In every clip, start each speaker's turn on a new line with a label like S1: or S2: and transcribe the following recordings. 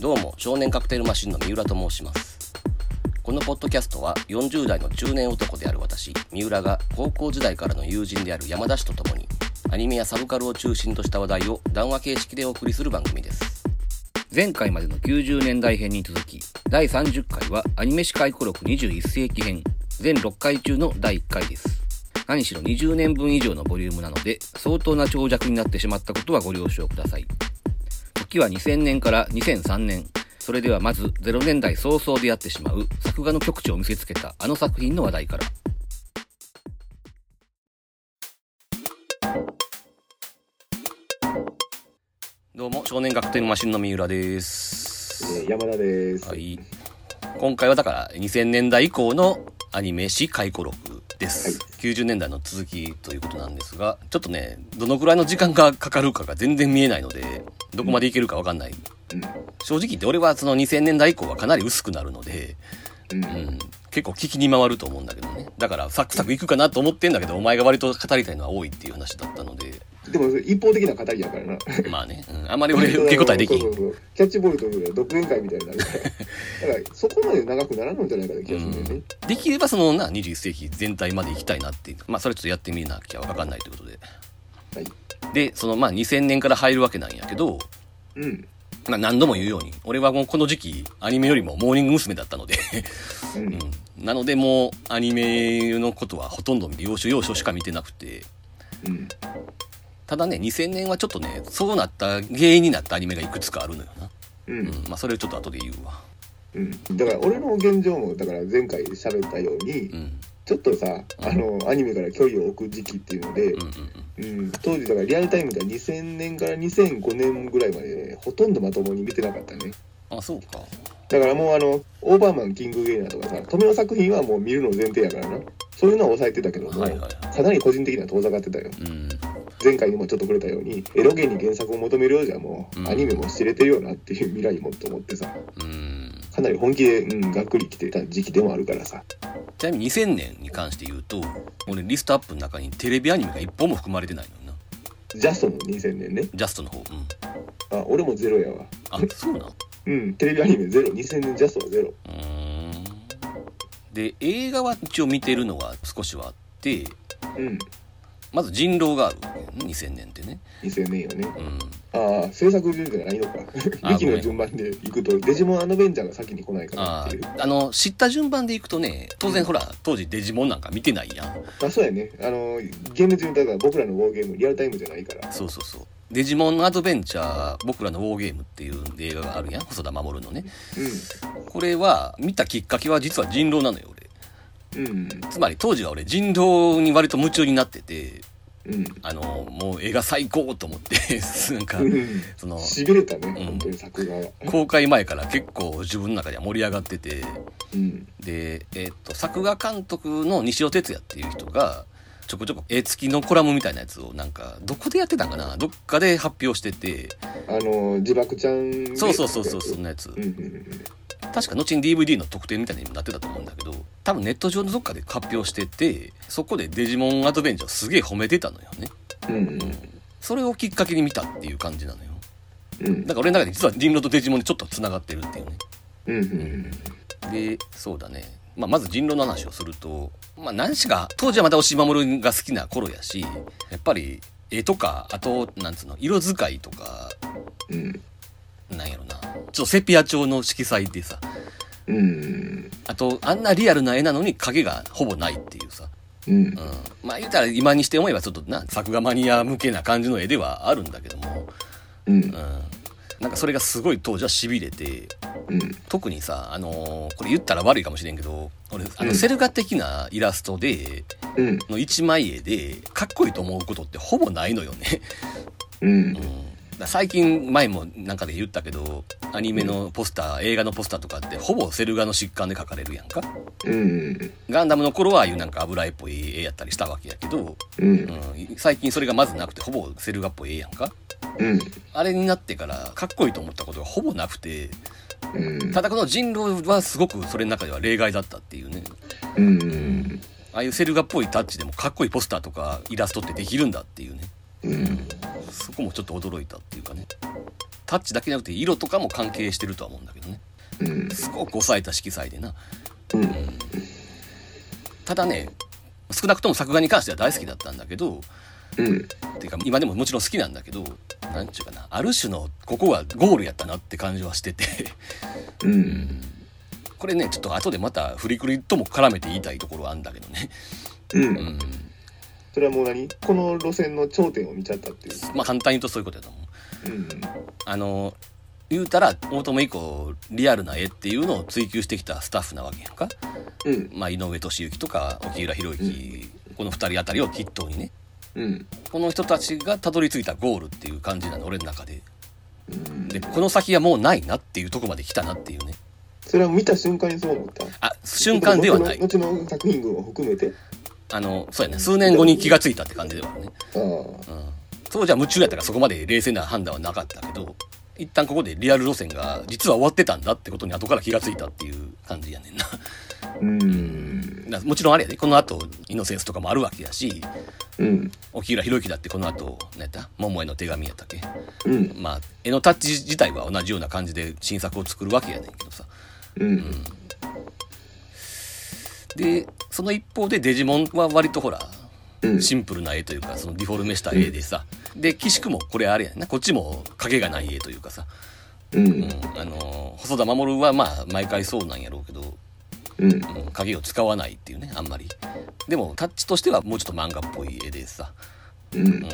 S1: どうも少年カクテルマシンの三浦と申します。このポッドキャストは40代の中年男である私三浦が高校時代からの友人である山田氏と共にアニメやサブカルを中心とした話題を談話形式でお送りする番組です。前回までの90年代編に続き第30回はアニメ史回顧録21世紀編全6回中の第1回です。何しろ20年分以上のボリュームなので相当な長尺になってしまったことはご了承ください時は2000年から2003年。それではまず0年代早々でやってしまう作画の極致を見せつけたあの作品の話題から。どうも、少年学天マシンの三浦です。
S2: えー山田です。
S1: はい。今回はだから2000年代以降のアニメ史回顧録です、
S2: はい
S1: 90年代の続きということなんですが、ちょっとね、どのくらいの時間がかかるかが全然見えないので、どこまでいけるかわかんない。
S2: うん。
S1: 正直言って俺はその2000年代以降はかなり薄くなるので、
S2: うん。
S1: うん、結構聞きに回ると思うんだけどね。だからサクサクいくかなと思ってんだけど、お前が割と語りたいのは多いっていう話だったので、
S2: でも一方的な語りやからな。
S1: まあね、うん、あんまり俺受け答えできひん。
S2: そうそうそうキャッチボールというか独演会みたいになるから。だからそこまで長くならんのじゃないかな気がするんだよね。
S1: できればそのな21世紀全体まで行きたいなっていうまあそれちょっとやってみなきゃわかんないということで
S2: はい。
S1: でそのまあ2000年から入るわけなんやけど、
S2: うん。
S1: まあ、何度も言うように俺はもうこの時期アニメよりもモーニング娘。だったので、
S2: う。
S1: うんん、なのでもうアニメのことはほとんど要所要所しか見てなくて
S2: うん。
S1: ただね2000年はちょっとねそうなった原因になったアニメがいくつかあるのよな、
S2: う。
S1: うんん、まあそれをちょっと後で言うわ
S2: うん。だから俺の現状も、だから前回喋ったように
S1: う、ん
S2: ちょっとさ、あの、アニメから距離を置く時期っていうので
S1: うん、うんうん
S2: うん、当時だからリアルタイムでは2000年から2005年ぐらいまで、ね、ほとんどまともに見てなかったね。
S1: あそうか
S2: だからもうあの、オーバーマン、キングゲイナーとかさ、止めの作品はもう見るの前提やからな。そういうのは抑えてたけども、
S1: はいはいは
S2: かなり個人的には遠ざかってたよ。
S1: うん
S2: 前回にもちょっと触れたように、エロゲに原作を求めるようじゃもう、
S1: うん。
S2: アニメも知れてるよなっていう未来もと思ってさ、
S1: うん。
S2: かなり本気で、うん、がっくり来てた時期でもあるからさ。
S1: ちなみに2000年に関して言うと俺リストアップの中にテレビアニメが一本も含まれてないのよな。
S2: ジャストの2000年ね。
S1: ジャストの方うん。
S2: あ、俺もゼロやわ。
S1: あそうなんう
S2: うん、テレビアニメゼロ、2000年ジャストはゼロ。
S1: ーん。で映画は一応見てるのが少しはあって
S2: うん、
S1: まず人狼があるわけよね2000年ってね
S2: 2000年よね。
S1: うん
S2: ああ、制作順じゃないのか。
S1: あ
S2: 劇の順番で行くと、デジモンアドベンチャーが先に来ないから
S1: あ
S2: っていう。
S1: ーあの知った順番でいくとね当然ほら当時デジモンなんか見てないやん
S2: まあそうやね。あの、厳密に言うと僕らのウォーゲームリアルタイムじゃないから。
S1: そうそうそうデジモンアドベンチャー僕らのウォーゲームっていう映画があるやん細田守のね
S2: う
S1: これは見たきっかけは実は人狼なのよ俺
S2: ん。うん。
S1: つまり当時は俺人狼に割と夢中になってて
S2: うん。
S1: あのもう絵が最高と思って なんか
S2: うん。
S1: その
S2: しびれたね、
S1: ん
S2: 本当に作画は。
S1: 公開前から結構自分の中では盛り上がってて
S2: うん。
S1: で、えっと作画監督の西尾哲也っていう人がちょこちょこ絵付きのコラムみたいなやつをなんかどこでやってたんかな？どっかで発表してて
S2: あの、自爆ちゃんで。
S1: そうそうそうそうそんなやつ
S2: うんうん
S1: 確か後に DVD の特典みたいにもなってたと思うんだけど多分ネット上のどっかで発表しててそこでデジモンアドベンチャーをすげえ褒めてたのよね
S2: うん。うん
S1: それをきっかけに見たっていう感じなのよ
S2: うん。うん。
S1: だから俺の中で実は人狼とデジモンでちょっと繋がってるっていうね
S2: うんうん
S1: でそうだね、まあ、まず人狼の話をすると、まあ、何しか当時はまた押し守が好きな頃やしやっぱり絵とかあとなんつうの色使いとか
S2: うん。
S1: なんやろな。ちょっとセピア調の色彩でさ。
S2: うん。うん。
S1: あとあんなリアルな絵なのに影がほぼないっていうさ。
S2: うん。
S1: うん、まあ言うたら今にして思えばちょっとな作画マニア向けな感じの絵ではあるんだけども、
S2: うん。
S1: うん、なんかそれがすごい当時はしびれて
S2: うん。
S1: 特にさあのーこれ言ったら悪いかもしれんけど俺あ
S2: うん
S1: のセル画的なイラストで、
S2: うん。
S1: の一枚絵でかっこいいと思うことってほぼないのよね、
S2: うん
S1: うん、最近前もなんかで言ったけどアニメのポスター映画のポスターとかってほぼセル画の疾患で描かれるやんか
S2: うん。
S1: ガンダムの頃はああいうなんか油絵っぽい絵やったりしたわけやけど、
S2: うん。
S1: うん、最近それがまずなくてほぼセル画っぽい絵やんか
S2: うん。
S1: あれになってからかっこいいと思ったことがほぼなくて
S2: うん。
S1: ただこの人狼はすごくそれの中では例外だったっていうね
S2: うん。
S1: ああいうセル画っぽいタッチでもかっこいいポスターとかイラストってできるんだっていうね
S2: うん。
S1: そこもちょっと驚いたっていうかね。タッチだけじゃなくて色とかも関係してるとは思うんだけどね。
S2: うん。
S1: すごく抑えた色彩でな。
S2: うん。
S1: ただね少なくとも作画に関しては大好きだったんだけど
S2: うん。
S1: っていうか今でももちろん好きなんだけどなんちゅうかなある種のここはゴールやったなって感じはしてて。
S2: うん。
S1: これねちょっと後でまたフリクリとも絡めて言いたいところはあるんだけどね。
S2: うん。
S1: うん
S2: それはもう何？この路線の頂点を見ちゃったっていう。
S1: まあ簡単に言うとそういうことだと思う。
S2: うん。
S1: あの言うたら大友以降リアルな絵っていうのを追求してきたスタッフなわけやんか、
S2: うん。
S1: まあ、井上俊之とか沖浦博之、この2人あたりを筆頭にね。
S2: うん。
S1: この人たちがたどり着いたゴールっていう感じなの俺の中で。
S2: うん。
S1: でこの先はもうないなっていうとこまで来たなっていうね。
S2: それは見た瞬間にそう思った？
S1: あ瞬間ではない。
S2: 後の後の作品群を含めて？
S1: あのそうやね。数年後に気がついたって感じではね、
S2: ああ
S1: うん、そうじゃ夢中やったからそこまで冷静な判断はなかったけど一旦ここでリアル路線が実は終わってたんだってことに後から気がついたっていう感じやねんな。
S2: うん。
S1: もちろんあれやで。この後イノセンスとかもあるわけやし
S2: うん。
S1: 沖浦博之だってこの後何やった？桃への手紙やったっけ？
S2: うん。
S1: まあ絵のタッチ自体は同じような感じで新作を作るわけやねんけどさ。
S2: うん
S1: でその一方でデジモンは割とほら
S2: うん。
S1: シンプルな絵というかそのディフォルメした絵でさ、で岸くもこれあれやな。こっちも影がない絵というかさ、
S2: うん。
S1: うん、あの細田守はまあ毎回そうなんやろうけど、
S2: うん。
S1: うん、影を使わないっていうねあんまり。でもタッチとしてはもうちょっと漫画っぽい絵でさ。
S2: うん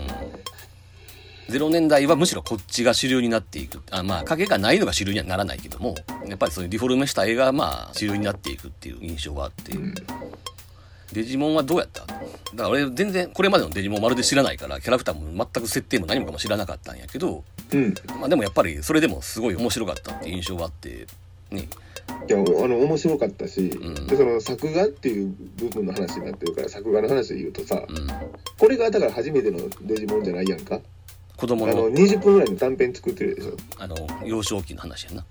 S1: 0年代はむしろこっちが主流になっていく。あまあ影がないのが主流にはならないけどもやっぱりそういうディフォルメした絵がまあ主流になっていくっていう印象はあって、デジモンはどうやった？だから俺全然これまでのデジモンまるで知らないからキャラクターも全く設定も何もかも知らなかったんやけど、
S2: うん。
S1: まあ、でもやっぱりそれでもすごい面白かったって印象はあってね。
S2: いやあの面白かったし、
S1: ん。
S2: でその作画っていう部分の話になってるから作画の話で言うとさ、
S1: うん。
S2: これがだから初めてのデジモンじゃないやんか？
S1: 子供
S2: あの
S1: の
S2: 20分ぐらいの短編作ってるでしょ。
S1: あの幼少期の話やな。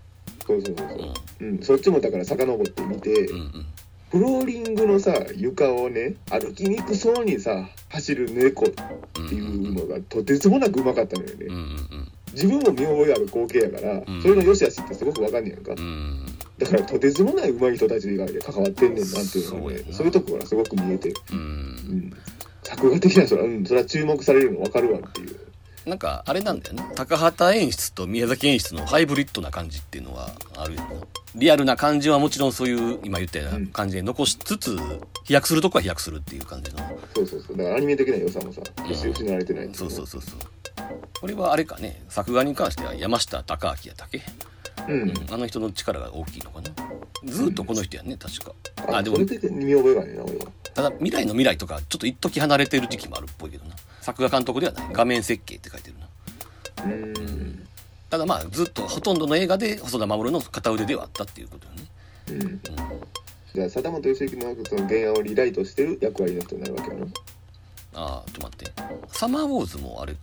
S2: そうそうそうそう、うん。そっちもだから遡ってみて、
S1: うんうん。
S2: フローリングのさ床をね歩きにくそうにさ走る猫っていうのがとてつもなくうまかったのよね、
S1: うんうん
S2: 自分も見覚えある光景やから、
S1: ん。
S2: それの良し悪しってすごくわかんねやんか、
S1: うん。うん
S2: だからとてつもない上手い人たち以外で関わってんねんなっていうのがね
S1: そう
S2: いうとこからすごく見えて、
S1: うん。
S2: うん、作画的な人は、うん、それは注目されるの分かるわっていう
S1: なんかあれなんだよね。高畑演出と宮崎演出のハイブリッドな感じっていうのはあるよなリアルな感じはもちろんそういう今言ったような感じで残しつつ飛躍するとこは飛躍するっていう感じの。
S2: そうそうそう。だからアニメ的な良さもさ決して失われてないんだ
S1: そうそうそうそう。これはあれかね。作画に関しては山下隆明やったっけ、
S2: うん、
S1: うん、あの人の力が大きいのかな？ずーっとこの人やね確か。あでもただ未来の未来とかちょっと一時離れてる時期もあるっぽいけどな。作画監督ではない。画面設計って書いてるな。
S2: うん。
S1: ただまあずっとほとんどの映画で細田守の片腕ではあったっていうことよね。
S2: うん。じゃあ貞本義之のその原案をリライトしてる役割の人になるわけやな
S1: ああちょっと待って。サマーウォーズもあれか。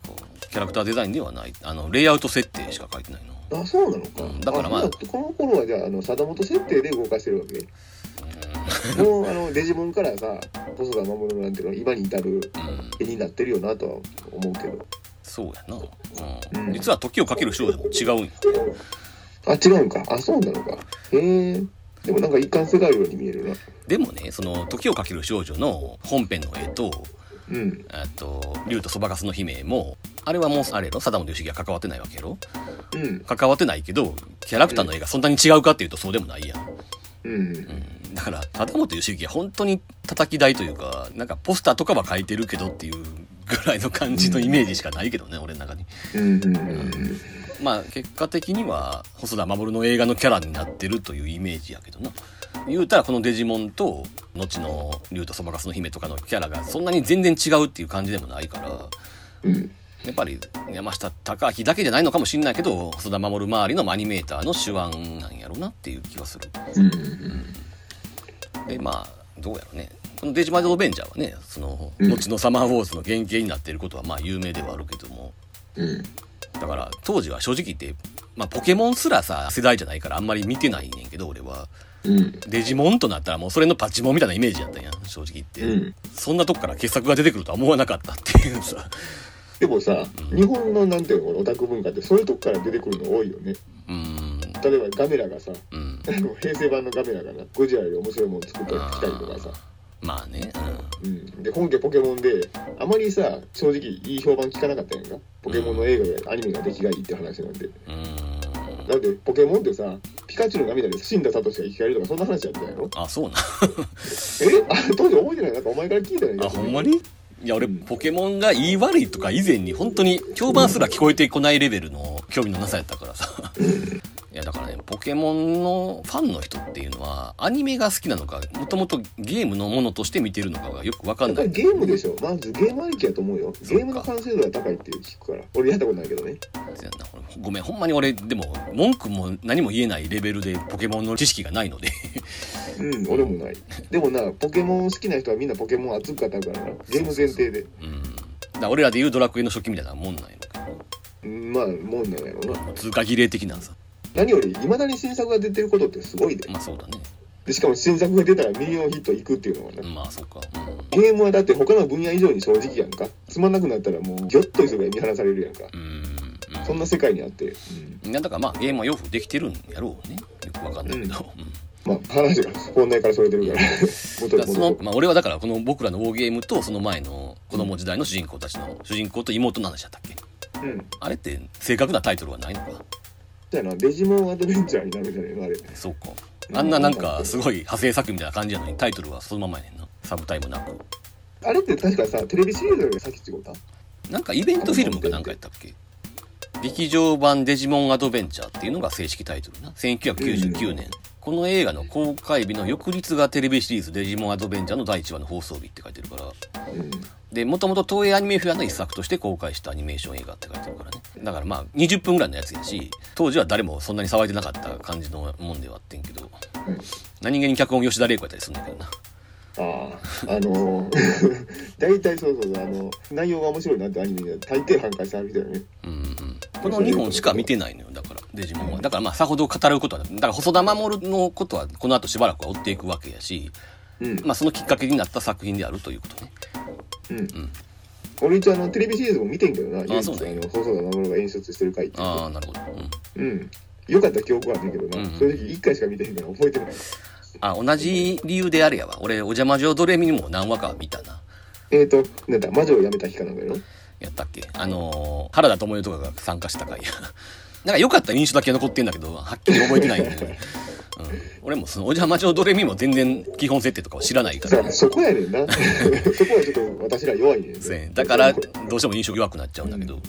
S1: キャラクターデザインではない。あのレイアウト設定しか書いてないな
S2: あそうなのか、
S1: うんだからまあ
S2: この頃はじゃああの貞本設定で動かしてるわけ。もうあのデジモンからさ細田守なんていうの今に至る
S1: うん。
S2: 絵になってるよなとは思うけど。
S1: そうやな、うん。
S2: うん。
S1: 実は時をかける少女も違うんや。
S2: あ違うんか。あそうなのか。へえ。でもなんか一貫性があるように見えるな。
S1: でもねその時をかける少女の本編の絵と
S2: うん。
S1: あと竜とそばかすの姫もあれはもうあれやろ？貞本義樹が関わってないわけやろ？
S2: うん。
S1: 関わってないけどキャラクターの絵がそんなに違うかっていうとそうでもないやん、
S2: うん。
S1: うん、だから貞本義樹は本当に叩き台というかなんかポスターとかは描いてるけどっていうぐらいの感じのイメージしかないけどね俺の中に。
S2: うんうん。うん。
S1: まあ結果的には細田守の映画のキャラになってるというイメージやけどな言うたらこのデジモンと後の竜とそばかすの姫とかのキャラがそんなに全然違うっていう感じでもないから
S2: うん
S1: やっぱり山下隆明だけじゃないのかもしれないけど細田守周りのアニメーターの手腕なんやろうなっていう気はする。
S2: うん。
S1: でまあどうやろうね。このデジマイド・オベンジャーはねその
S2: うん。
S1: 後のサマーウォーズの原型になっていることはまあ有名ではあるけども。
S2: うん。
S1: だから当時は正直言って、まあ、ポケモンすらさ世代じゃないからあんまり見てないねんけど俺は
S2: うん。
S1: デジモンとなったらもうそれのパチモンみたいなイメージやったんや正直言って、
S2: うん。
S1: そんなとこから傑作が出てくるとは思わなかったっていうさ。
S2: でもさ、日本のなんていうのオタク文化ってそういうとこから出てくるの多いよね。
S1: うん。
S2: 例えばガメラがさ
S1: うん。
S2: 平成版のガメラがなゴジラより面白いもの作ってきたりとかさ、
S1: まあね。
S2: うん、で本家ポケモンであまりさ正直いい評判聞かなかったやんか。ポケモンの映画やアニメが出来がいいって話なんで。
S1: うんうん
S2: だってポケモンってさピカチュウの涙で死んだサトシが生き返るとかそんな話やったやろ？
S1: あそうな。
S2: え？あ当時覚えてない？なんかお前から聞いたんや
S1: あほんまに？いや俺ポケモンが言い悪いとか以前に本当に評判すら聞こえてこないレベルの興味のなさやったからさ いやだからねポケモンのファンの人っていうのはアニメが好きなのかもともとゲームのものとして見てるのかがよくわかんない。
S2: ゲームでしょ。まずゲームありきやと思うよ。ゲームの完成度が高いって聞くから俺やったことないけどね。
S1: ごめんほんまに俺でも文句も何も言えないレベルでポケモンの知識がないので。
S2: うん俺もない。でもなポケモン好きな人はみんなポケモン熱く語るからなゲーム前提で。
S1: うん。だ俺らで言うドラクエの初期みたいなもんなんやろ
S2: うんまあもんなんやろうな。
S1: 通過儀礼的なさ
S2: 何よりいまだに新作が出てることってすごいで
S1: まあそうだね。
S2: でしかも新作が出たらミリオンヒットいくっていうのはな
S1: まあそうか。
S2: ゲームはだって他の分野以上に正直やんか。つまんなくなったらもうギョッと急が見放されるやんか。
S1: うん。うん
S2: そんな世界にあって、うん。
S1: いやだからまあゲームはよくできてるんやろうね。よくわかんないけど、うん。
S2: まあ話が本題からそれてるから。
S1: まあ、俺はだからこの僕らのウォーゲームとその前の子供時代の主人公たちの主人公と妹の話だったっけ？
S2: うん。
S1: あれって正確なタイトルはないのか
S2: じゃなデジモンアドベンチャーになるんじゃないのあれ
S1: そうかあんななんかすごい派生作品みたいな感じなのにタイトルはそのままやねんなサブタイムなく
S2: あれって確かさテレビシリーズより先違うた
S1: なんかイベントフィルムかなんかやったっけ劇場版デジモンアドベンチャーっていうのが正式タイトルな1999年、この映画の公開日の翌日がテレビシリーズデジモンアドベンチャーの第1話の放送日って書いてるから
S2: うん
S1: で、もともと東映アニメフェアの一作として公開したアニメーション映画って書いてるからね。だからまあ、20分ぐらいのやつやし、当時は誰もそんなに騒いでなかった感じのもんではあってんけど、
S2: うん
S1: 何気に脚本吉田玲子やったりするんだけどな。
S2: あああのー、大体そうそうそうあの内容が面白いなってアニメで大抵反感してある人だよね
S1: うんうん。この2本しか見てないのよ、だから、デジモンは。だからまあ、さほど語ることは。だから細田守のことは、この後しばらくは追っていくわけやし、
S2: うん
S1: まあ、そのきっかけになった作品であるということね。
S2: うん、俺一応あのテレビシリーズも見てんけどな唯一
S1: そうね
S2: あの細田守が演出してる回って
S1: ああ、なるほど。うん。
S2: うんよかった記憶はあるんけどな、
S1: うん
S2: 正直1回しか見てへんから覚えてない
S1: あ、同じ理由であれやわ。俺、お邪魔女ドレミにも何話か見たな。
S2: えーとなんだ魔女を辞めた日かなんだよ
S1: やったっけ？あのー、原田知世とかが参加した回や。なんか良かった印象だけ残ってんだけど、はっきり覚えてないんだよね。うん、俺もそのお邪魔女ドレミも全然基本設定とかは知らないから。
S2: そこやねんな。そこはちょっと私ら弱いねん
S1: そうやねだからどうしても印象弱くなっちゃうんだけど、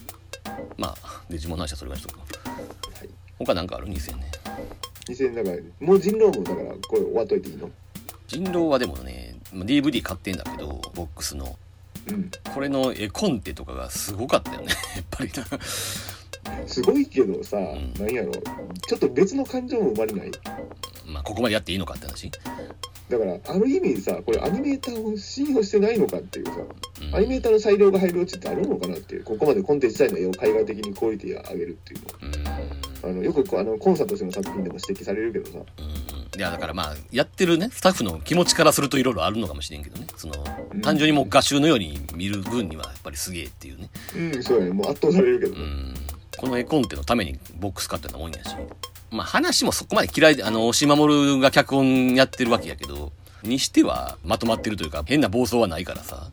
S1: まあデジモンの話はそれが一つか。
S2: はい。
S1: 他なんかある？2000年。
S2: 2000だからもう人狼もだからこれ終わっといていいの？
S1: 人狼はでもねまあ DVD 買ってんだけどボックスの。
S2: うん。
S1: これの絵コンテとかがすごかったよね。やっぱりな
S2: すごいけどさ、
S1: ん
S2: なんやろ。ちょっと別の感情も生まれない。
S1: まあここまでやっていいのかって話、
S2: だからある意味さこれアニメーターを信用してないのかっていうさ
S1: うん。
S2: アニメーターの裁量が入る余地ってあるのかなっていうここまでコンテンツ自体の絵を海外的にクオリティを上げるっていうのは。
S1: うん
S2: あのよくこうあのコンサートとしての作品でも指摘されるけどさ。
S1: うん。いやだからまあやってるねスタッフの気持ちからするといろいろあるのかもしれんけどね。その
S2: うん。
S1: 単純にもう画集のように見る分にはやっぱりすげえっていうね。
S2: うんそうやね。もう圧倒されるけどね、
S1: うん。この絵コンテのためにボックス買ってたもんやし。まあ話もそこまで嫌いであの押井守が脚本やってるわけやけどにしてはまとまってるというか変な暴走はないからさ。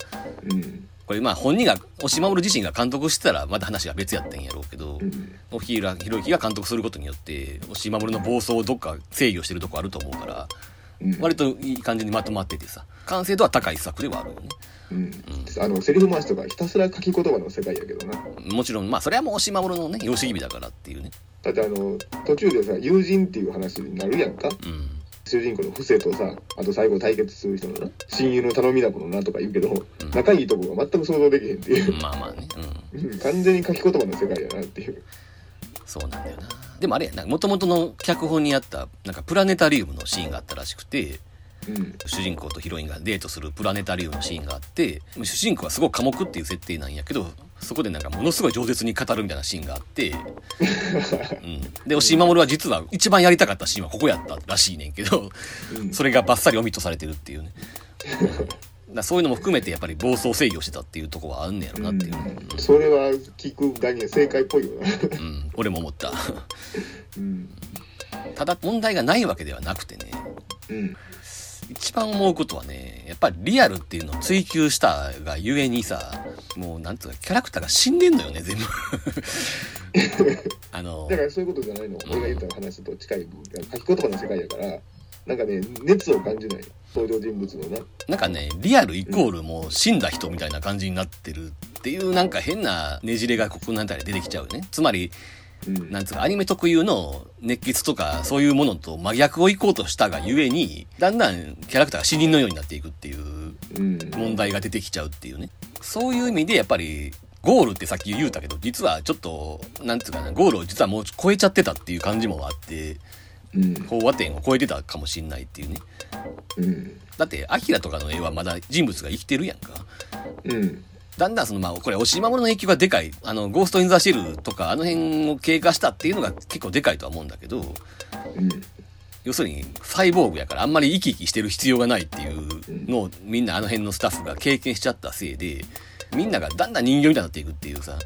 S2: うん
S1: これまあ本人が押井守自身が監督してたらまた話が別やったんやろうけど
S2: うん。
S1: 沖浦博之が監督することによって押井守の暴走をどっか制御してるとこあると思うから
S2: うん。
S1: 割といい感じにまとまっててさ完成度は高い作ではあるよね。
S2: うん。あのセリフ回しとかひたすら書き言葉の世界やけどな。
S1: もちろんまあそれはもう押井守のね養子気味だからっていうね。
S2: だってあの途中でさ友人っていう話になるやんか。
S1: うん
S2: 主人公の伏せとさあと最後対決する人のな親友の頼みだものなとか言うけど、仲いいとこが全く想像できへんっていう、
S1: まあまあね。うん。
S2: うん完全に書き言葉の世界やなっていう。
S1: そうなんだよな。でもあれやなもともとの脚本にあったなんかプラネタリウムのシーンがあったらしくて
S2: うん。
S1: 主人公とヒロインがデートするプラネタリウムのシーンがあって主人公はすごく寡黙っていう設定なんやけどそこでなんかものすごい饒舌に語るみたいなシーンがあって、うん、で押井守は実は一番やりたかったシーンはここやったらしいねんけど
S2: うん。
S1: それがバッサリオミットされてるっていうね。らそういうのも含めてやっぱり暴走制御してたっていうところはあんねやろなっていう、
S2: うん。それは聞くだに正解っぽいよな。
S1: うん、俺も思った。
S2: うん。
S1: ただ問題がないわけではなくてね。
S2: うん。
S1: 一番思うことはねやっぱりリアルっていうのを追求したがゆえにさもうなんつうかキャラクターが死んでんのよね全部あの
S2: だからそういうことじゃないの。俺が言った話と近い。書き言葉の世界やから、なんかね、熱を感じない。登場人物のな。
S1: なんかねリアルイコールもう死んだ人みたいな感じになってるっていうなんか変なねじれがここの辺りで出てきちゃうよねつまり
S2: うん。
S1: なんつうかアニメ特有の熱血とかそういうものと真逆を行こうとしたがゆえにだんだんキャラクターが死人のようになっていくっていう
S2: うん。
S1: 問題が出てきちゃうっていうねそういう意味でやっぱりゴールってさっき言うたけど実はちょっとなんつうかなゴールを実はもう超えちゃってたっていう感じもあって
S2: うん。
S1: 飽和点を超えてたかもしんないっていうね
S2: うん。
S1: だってアキラとかの絵はまだ人物が生きてるやんか
S2: うん。
S1: だんだんそのまあこれ押し守の影響がでかいあのゴースト・イン・ザ・シェルとかあの辺を経過したっていうのが結構でかいとは思うんだけど
S2: うん。
S1: 要するにサイボーグやからあんまり生き生きしてる必要がないっていうのをみんなあの辺のスタッフが経験しちゃったせいでみんながだんだん人形になっていくっていうさ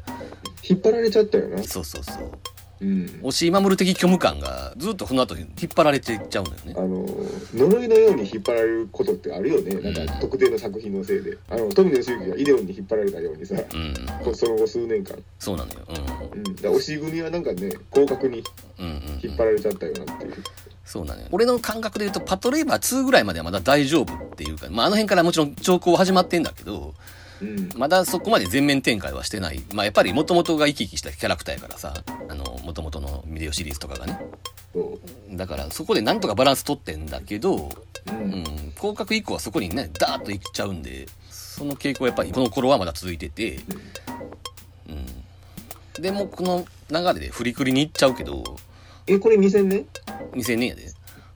S2: 引っ張られちゃったよな。
S1: そうそうそう
S2: うん。
S1: 押し守る的虚無感がずっとこの後引っ張られていっちゃうのよね。
S2: あの呪いのように引っ張られることってあるよね。なんか特定の作品のせいで。あの富野義行がイデオンに引っ張られたようにさ
S1: うん。
S2: こその後数年間、
S1: そうなのよ。
S2: うん、だから押し組はなんかね広角に
S1: うんうんうん。
S2: 引っ張られちゃったよなっていう、
S1: そうなのよ。俺の感覚で言うとパトレーバー2ぐらいまではまだ大丈夫っていうかまああの辺からもちろん兆候は始まってんだけど
S2: うん
S1: まだそこまで全面展開はしてない。まあやっぱり元々が生き生きしたキャラクターやからさ、あの、元々のビデオシリーズとかがね。
S2: そ
S1: だからそこでなんとかバランス取ってんだけど、
S2: う、う
S1: うんん、広角以降はそこにね、ダーッといっちゃうんで、その傾向はやっぱりこの頃はまだ続いてて、うん。でもこの流れで振りくりに行っちゃうけど、
S2: えこれ2000年
S1: ？2000年やで。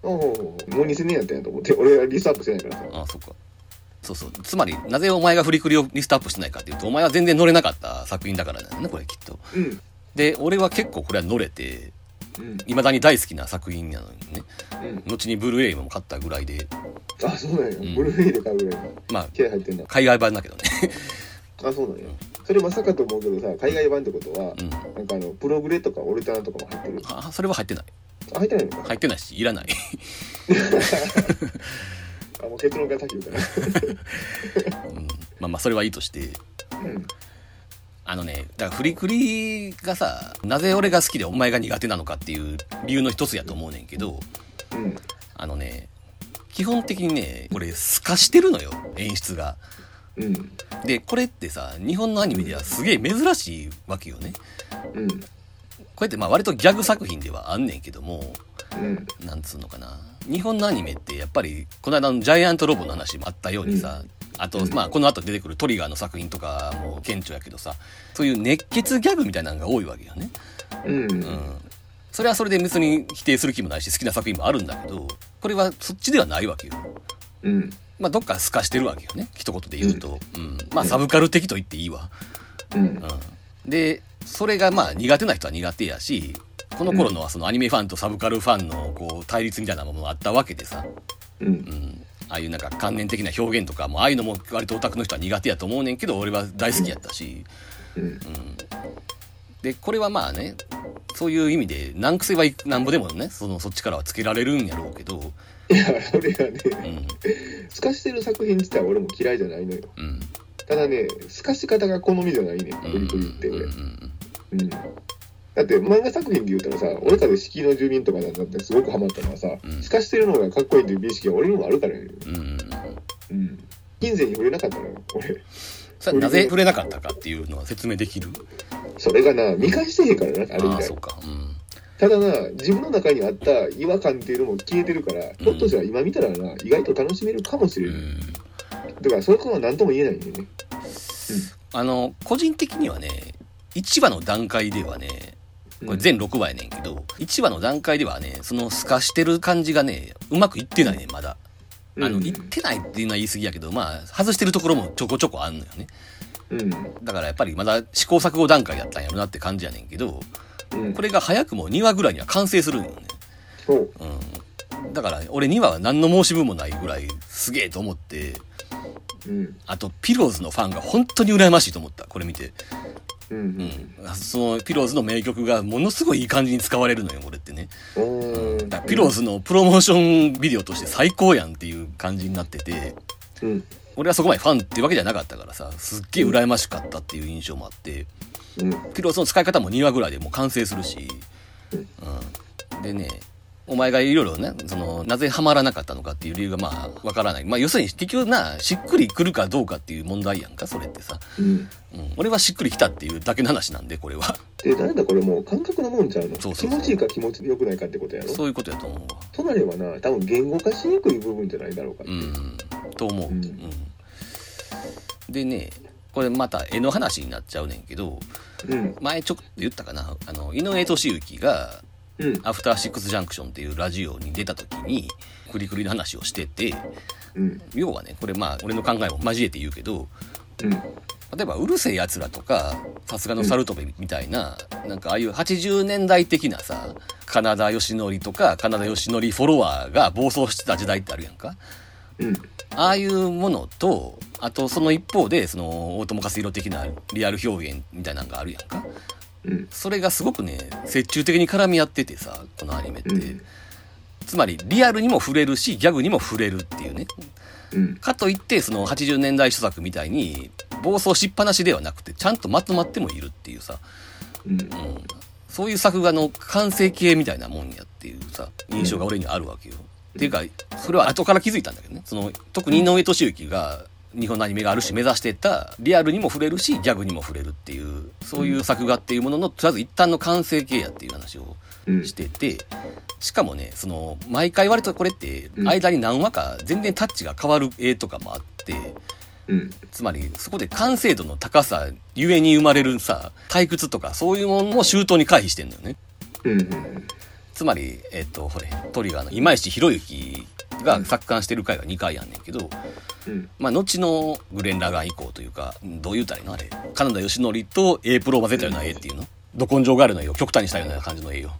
S2: おおもう2000年やったんやと思って俺はリストアップしてないからさ
S1: ああ、そっか。そうそう。つまり、なぜお前が振りくりをリストアップしてないかっていうと、お前は全然乗れなかった作品だからだよね、これきっと。
S2: うん。
S1: で、俺は結構これは乗れて、
S2: うん。
S1: 未だに大好きな作品なのにね。
S2: うん。
S1: 後にブルーレイも買ったぐらいで。
S2: あそうなんや、
S1: ん。
S2: ブルーレイで買うぐらい。の
S1: まあ
S2: 気合入ってんだ。
S1: 海外版だけどね。
S2: あそうなんや。それまさかと思うけどさ海外版ってことは、
S1: うん。
S2: なんかあのプログレとかオルタナとかも入ってる
S1: あそれは入ってない。
S2: あ入ってないのか。
S1: 入ってないしいらない
S2: あもう結論から先言うか
S1: うん。まあまあそれはいいとして。
S2: らうん。
S1: あのねだからフリクリがさなぜ俺が好きでお前が苦手なのかっていう理由の一つやと思うねんけど
S2: うん
S1: あのね基本的にねこれ透かしてるのよ演出が。
S2: うん。
S1: でこれってさ日本のアニメではすげえ珍しいわけよね。
S2: うん。
S1: こうやってまあ割とギャグ作品ではあんねんけども
S2: うん。
S1: なんつうのかな日本のアニメってやっぱりこの間のジャイアントロボの話もあったようにさ、あと、まあこの後出てくるトリガーの作品とかも顕著やけどさそういう熱血ギャグみたいなのが多いわけよね。
S2: うん
S1: うん。それはそれで別に否定する気もないし好きな作品もあるんだけどこれはそっちではないわけよ。
S2: うん
S1: まあどっか透かしてるわけよね一言で言うと。うん。まあサブカル的と言っていいわ。
S2: うん
S1: うん。でそれがまあ苦手な人は苦手やしこの頃のはそのアニメファンとサブカルファンのこう対立みたいなものがあったわけでさ。
S2: うん。
S1: うん、ああいうなんか観念的な表現とかもああいうのも割とオタクの人は苦手やと思うねんけど俺は大好きやったし、
S2: うん。
S1: でこれはまあねそういう意味で難癖はいなんぼでもねそのそっちからはつけられるんやろうけど。
S2: いや俺はね
S1: うん。
S2: 透かしてる作品自体は俺も嫌いじゃないのよ。
S1: うん。
S2: ただね透かし方が好みじゃないね
S1: うん
S2: プリプリって俺。
S1: うん。
S2: うんだって漫画作品で言ったらさ俺かで四季の住人とかなんだってすごくハマったのはさ
S1: うん。
S2: 透かしてるのがかっこいいっていう美意識が俺にもあるから。ね
S1: うんうんうん。
S2: うん。金銭に触れなかったのよ俺。
S1: それはなぜ触れなかったかっていうのは説明できる？
S2: それがな見返してへんからなあれみたい
S1: ああそうか。うん。
S2: ただな自分の中にあった違和感っていうのも消えてるから、ひょっとしたら今見たらな意外と楽しめるかもしれない、
S1: うん。
S2: だからそれは何とも言えないんだよね
S1: あの個人的にはね1話の段階ではねこれ全6話やねんけど、1話の段階ではね、その透かしてる感じがね、うまくいってないねん、まだ。あの、
S2: うん
S1: いってないっていうのは言い過ぎやけど、まあ、外してるところもちょこちょこあんのよね。
S2: うん
S1: だからやっぱりまだ試行錯誤段階やったんやろなって感じやねんけど、
S2: うん
S1: これが早くも2話ぐらいには完成するんよね。
S2: う
S1: ん。だから、俺2話は何の申し分もないぐらいすげえと思って、
S2: うん
S1: あとピローズのファンが本当に羨ましいと思ったこれ見て、
S2: うん
S1: うん、そのピローズの名曲がものすごいいい感じに使われるのよこれってね。
S2: うん
S1: ピローズのプロモーションビデオとして最高やんっていう感じになってて。
S2: うん。
S1: 俺はそこまでファンっていうわけじゃなかったからさすっげえ羨ましかったっていう印象もあって。
S2: うん。
S1: ピローズの使い方も2話ぐらいでもう完成するし、うん、でねお前がいろいろねそのなぜハマらなかったのかっていう理由がまあわからない。まあ要するに結局なしっくりくるかどうかっていう問題やんかそれってさ、
S2: うん。
S1: うん、俺はしっくりきたっていうだけの話なんでこれは。
S2: でなんだこれもう感覚のもんちゃうの？
S1: そうそう
S2: 気持ちいいか気持ちよくないかってことやろ？
S1: そういうことやと思うわ。
S2: となればな多分言語化しにくい部分じゃないだろうか、
S1: うん。と思う、う
S2: うん。ん
S1: でねこれまた絵の話になっちゃうねんけど
S2: うん。
S1: 前ちょっと言ったかな。あの井上俊之が
S2: うん「
S1: アフターシックスジャンクション」っていうラジオに出た時にクリクリの話をしてて
S2: うん。
S1: 要はねこれまあ俺の考えも交えて言うけど
S2: うん。
S1: 例えばうるせえやつらとかさすがのサルトベみたいな、なんかああいう80年代的なさ金田義則とか金田義則フォロワーが暴走してた時代ってあるやんか。
S2: うん。
S1: ああいうものとあとその一方でその大友克洋的なリアル表現みたいなのがあるやんか
S2: うん。
S1: それがすごくね折衷的に絡み合っててさこのアニメって、
S2: うん。
S1: つまりリアルにも触れるしギャグにも触れるっていうね。
S2: うん。
S1: かといってその80年代著作みたいに暴走しっぱなしではなくてちゃんとまとまってもいるっていうさ、
S2: うん。
S1: うん、そういう作画の完成形みたいなもんやっていうさ印象が俺にあるわけよ。っていうかそれは後から気づいたんだけどね。その特に井上俊之が日本のアニメがあるし目指してたリアルにも触れるしギャグにも触れるっていうそういう作画っていうもののとりあえず一旦の完成形やっていう話を
S2: うん
S1: しててしかもねその毎回割とこれって
S2: うん
S1: 間に何話か全然タッチが変わる絵とかもあって
S2: うん。
S1: つまりそこで完成度の高さゆえに生まれるさ退屈とかそういうものも周到に回避してんのよね。
S2: うんうん。
S1: つまりえっとほれトリガーの今石博之が作刊してる回が2回やんねんけど
S2: うん。
S1: まあ後のグレン・ラガン以降というかどう言うたらいいのあれ。金田義則と A プロを混ぜたような絵っていうの。ど根性があるの絵を極端にしたような感じの絵よ。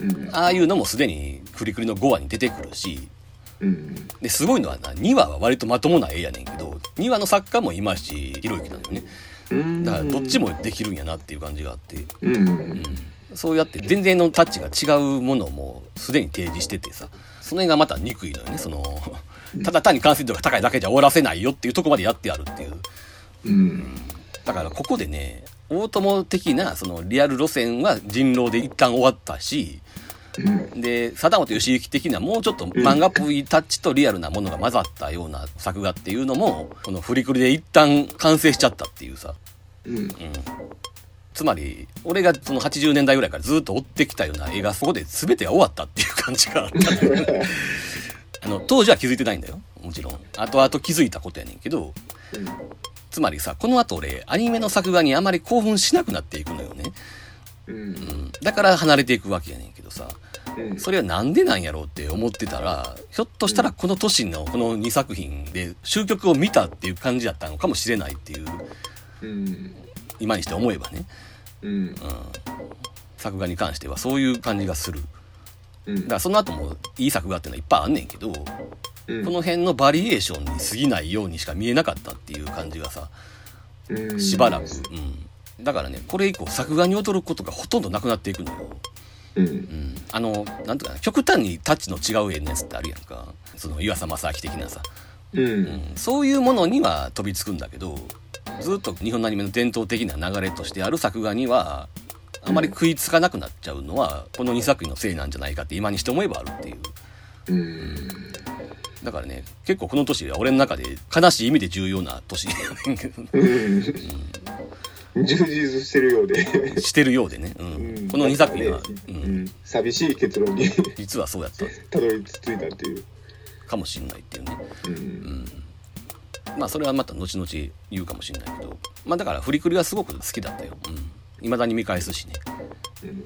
S2: うん。
S1: ああいうのもすでにクリクリの5話に出てくるし。
S2: うん。
S1: ですごいのはな2話は割とまともな絵やねんけど2話の作家も今石博之なのよね。
S2: うん。
S1: だからどっちもできるんやなっていう感じがあって、
S2: うん。
S1: うん、そうやって全然のタッチが違うものをもうすでに提示しててさその辺がまた憎いのよね。そのただ単に完成度が高いだけじゃ終わらせないよっていうとこまでやってあるっていう。
S2: うん。
S1: だからここでね大友的なそのリアル路線は人狼で一旦終わったし
S2: うん。
S1: で貞本義行的なもうちょっと漫画っぽいタッチとリアルなものが混ざったような作画っていうのもこのフリクリで一旦完成しちゃったっていうさ。
S2: うん。
S1: うんつまり俺がその80年代ぐらいからずっと追ってきたような映画そこで全てが終わったっていう感じがあった。あの当時は気づいてないんだよ。もちろん。後々気づいたことやねんけどつまりさこの後俺アニメの作画にあまり興奮しなくなっていくのよね、
S2: うん。
S1: うん、だから離れていくわけやねんけどさ
S2: うん。
S1: それはなんでなんやろうって思ってたらひょっとしたらこの年のこの2作品で終局を見たっていう感じだったのかもしれないっていう
S2: うん。
S1: 今にして思えばね
S2: うん。
S1: 作画に関してはそういう感じがする。
S2: うん。
S1: だからその後もいい作画っていうのはいっぱいあんねんけど、
S2: うん。
S1: この辺のバリエーションに過ぎないようにしか見えなかったっていう感じがさ
S2: うん。
S1: しばらく、うん、だからねこれ以降作画に踊ることがほとんどなくなっていくのよ、
S2: うん。
S1: うん、あのなんとかな極端にタッチの違う絵のやつってあるやんか。その湯浅正明的なさ、
S2: う
S1: うんん、そういうものには飛びつくんだけどずっと日本のアニメの伝統的な流れとしてある作画にはあまり食いつかなくなっちゃうのはこの2作品のせいなんじゃないかって今にして思えばあるっていう。
S2: うん。
S1: だからね結構この年は俺の中で悲しい意味で重要な年
S2: うん。充実してるようで。
S1: してるようでね、うん。
S2: うん。
S1: この2作品は、
S2: ね
S1: う、
S2: うん。ん寂しい結論に。
S1: 実はそうやった。
S2: たどり着いたっていう。
S1: かもしんないっていうね、
S2: う
S1: うんん、まあそれはまた後々言うかもしんないけど。まあだからフリクリはすごく好きだったよ。いま、未だに見返すしね。
S2: うん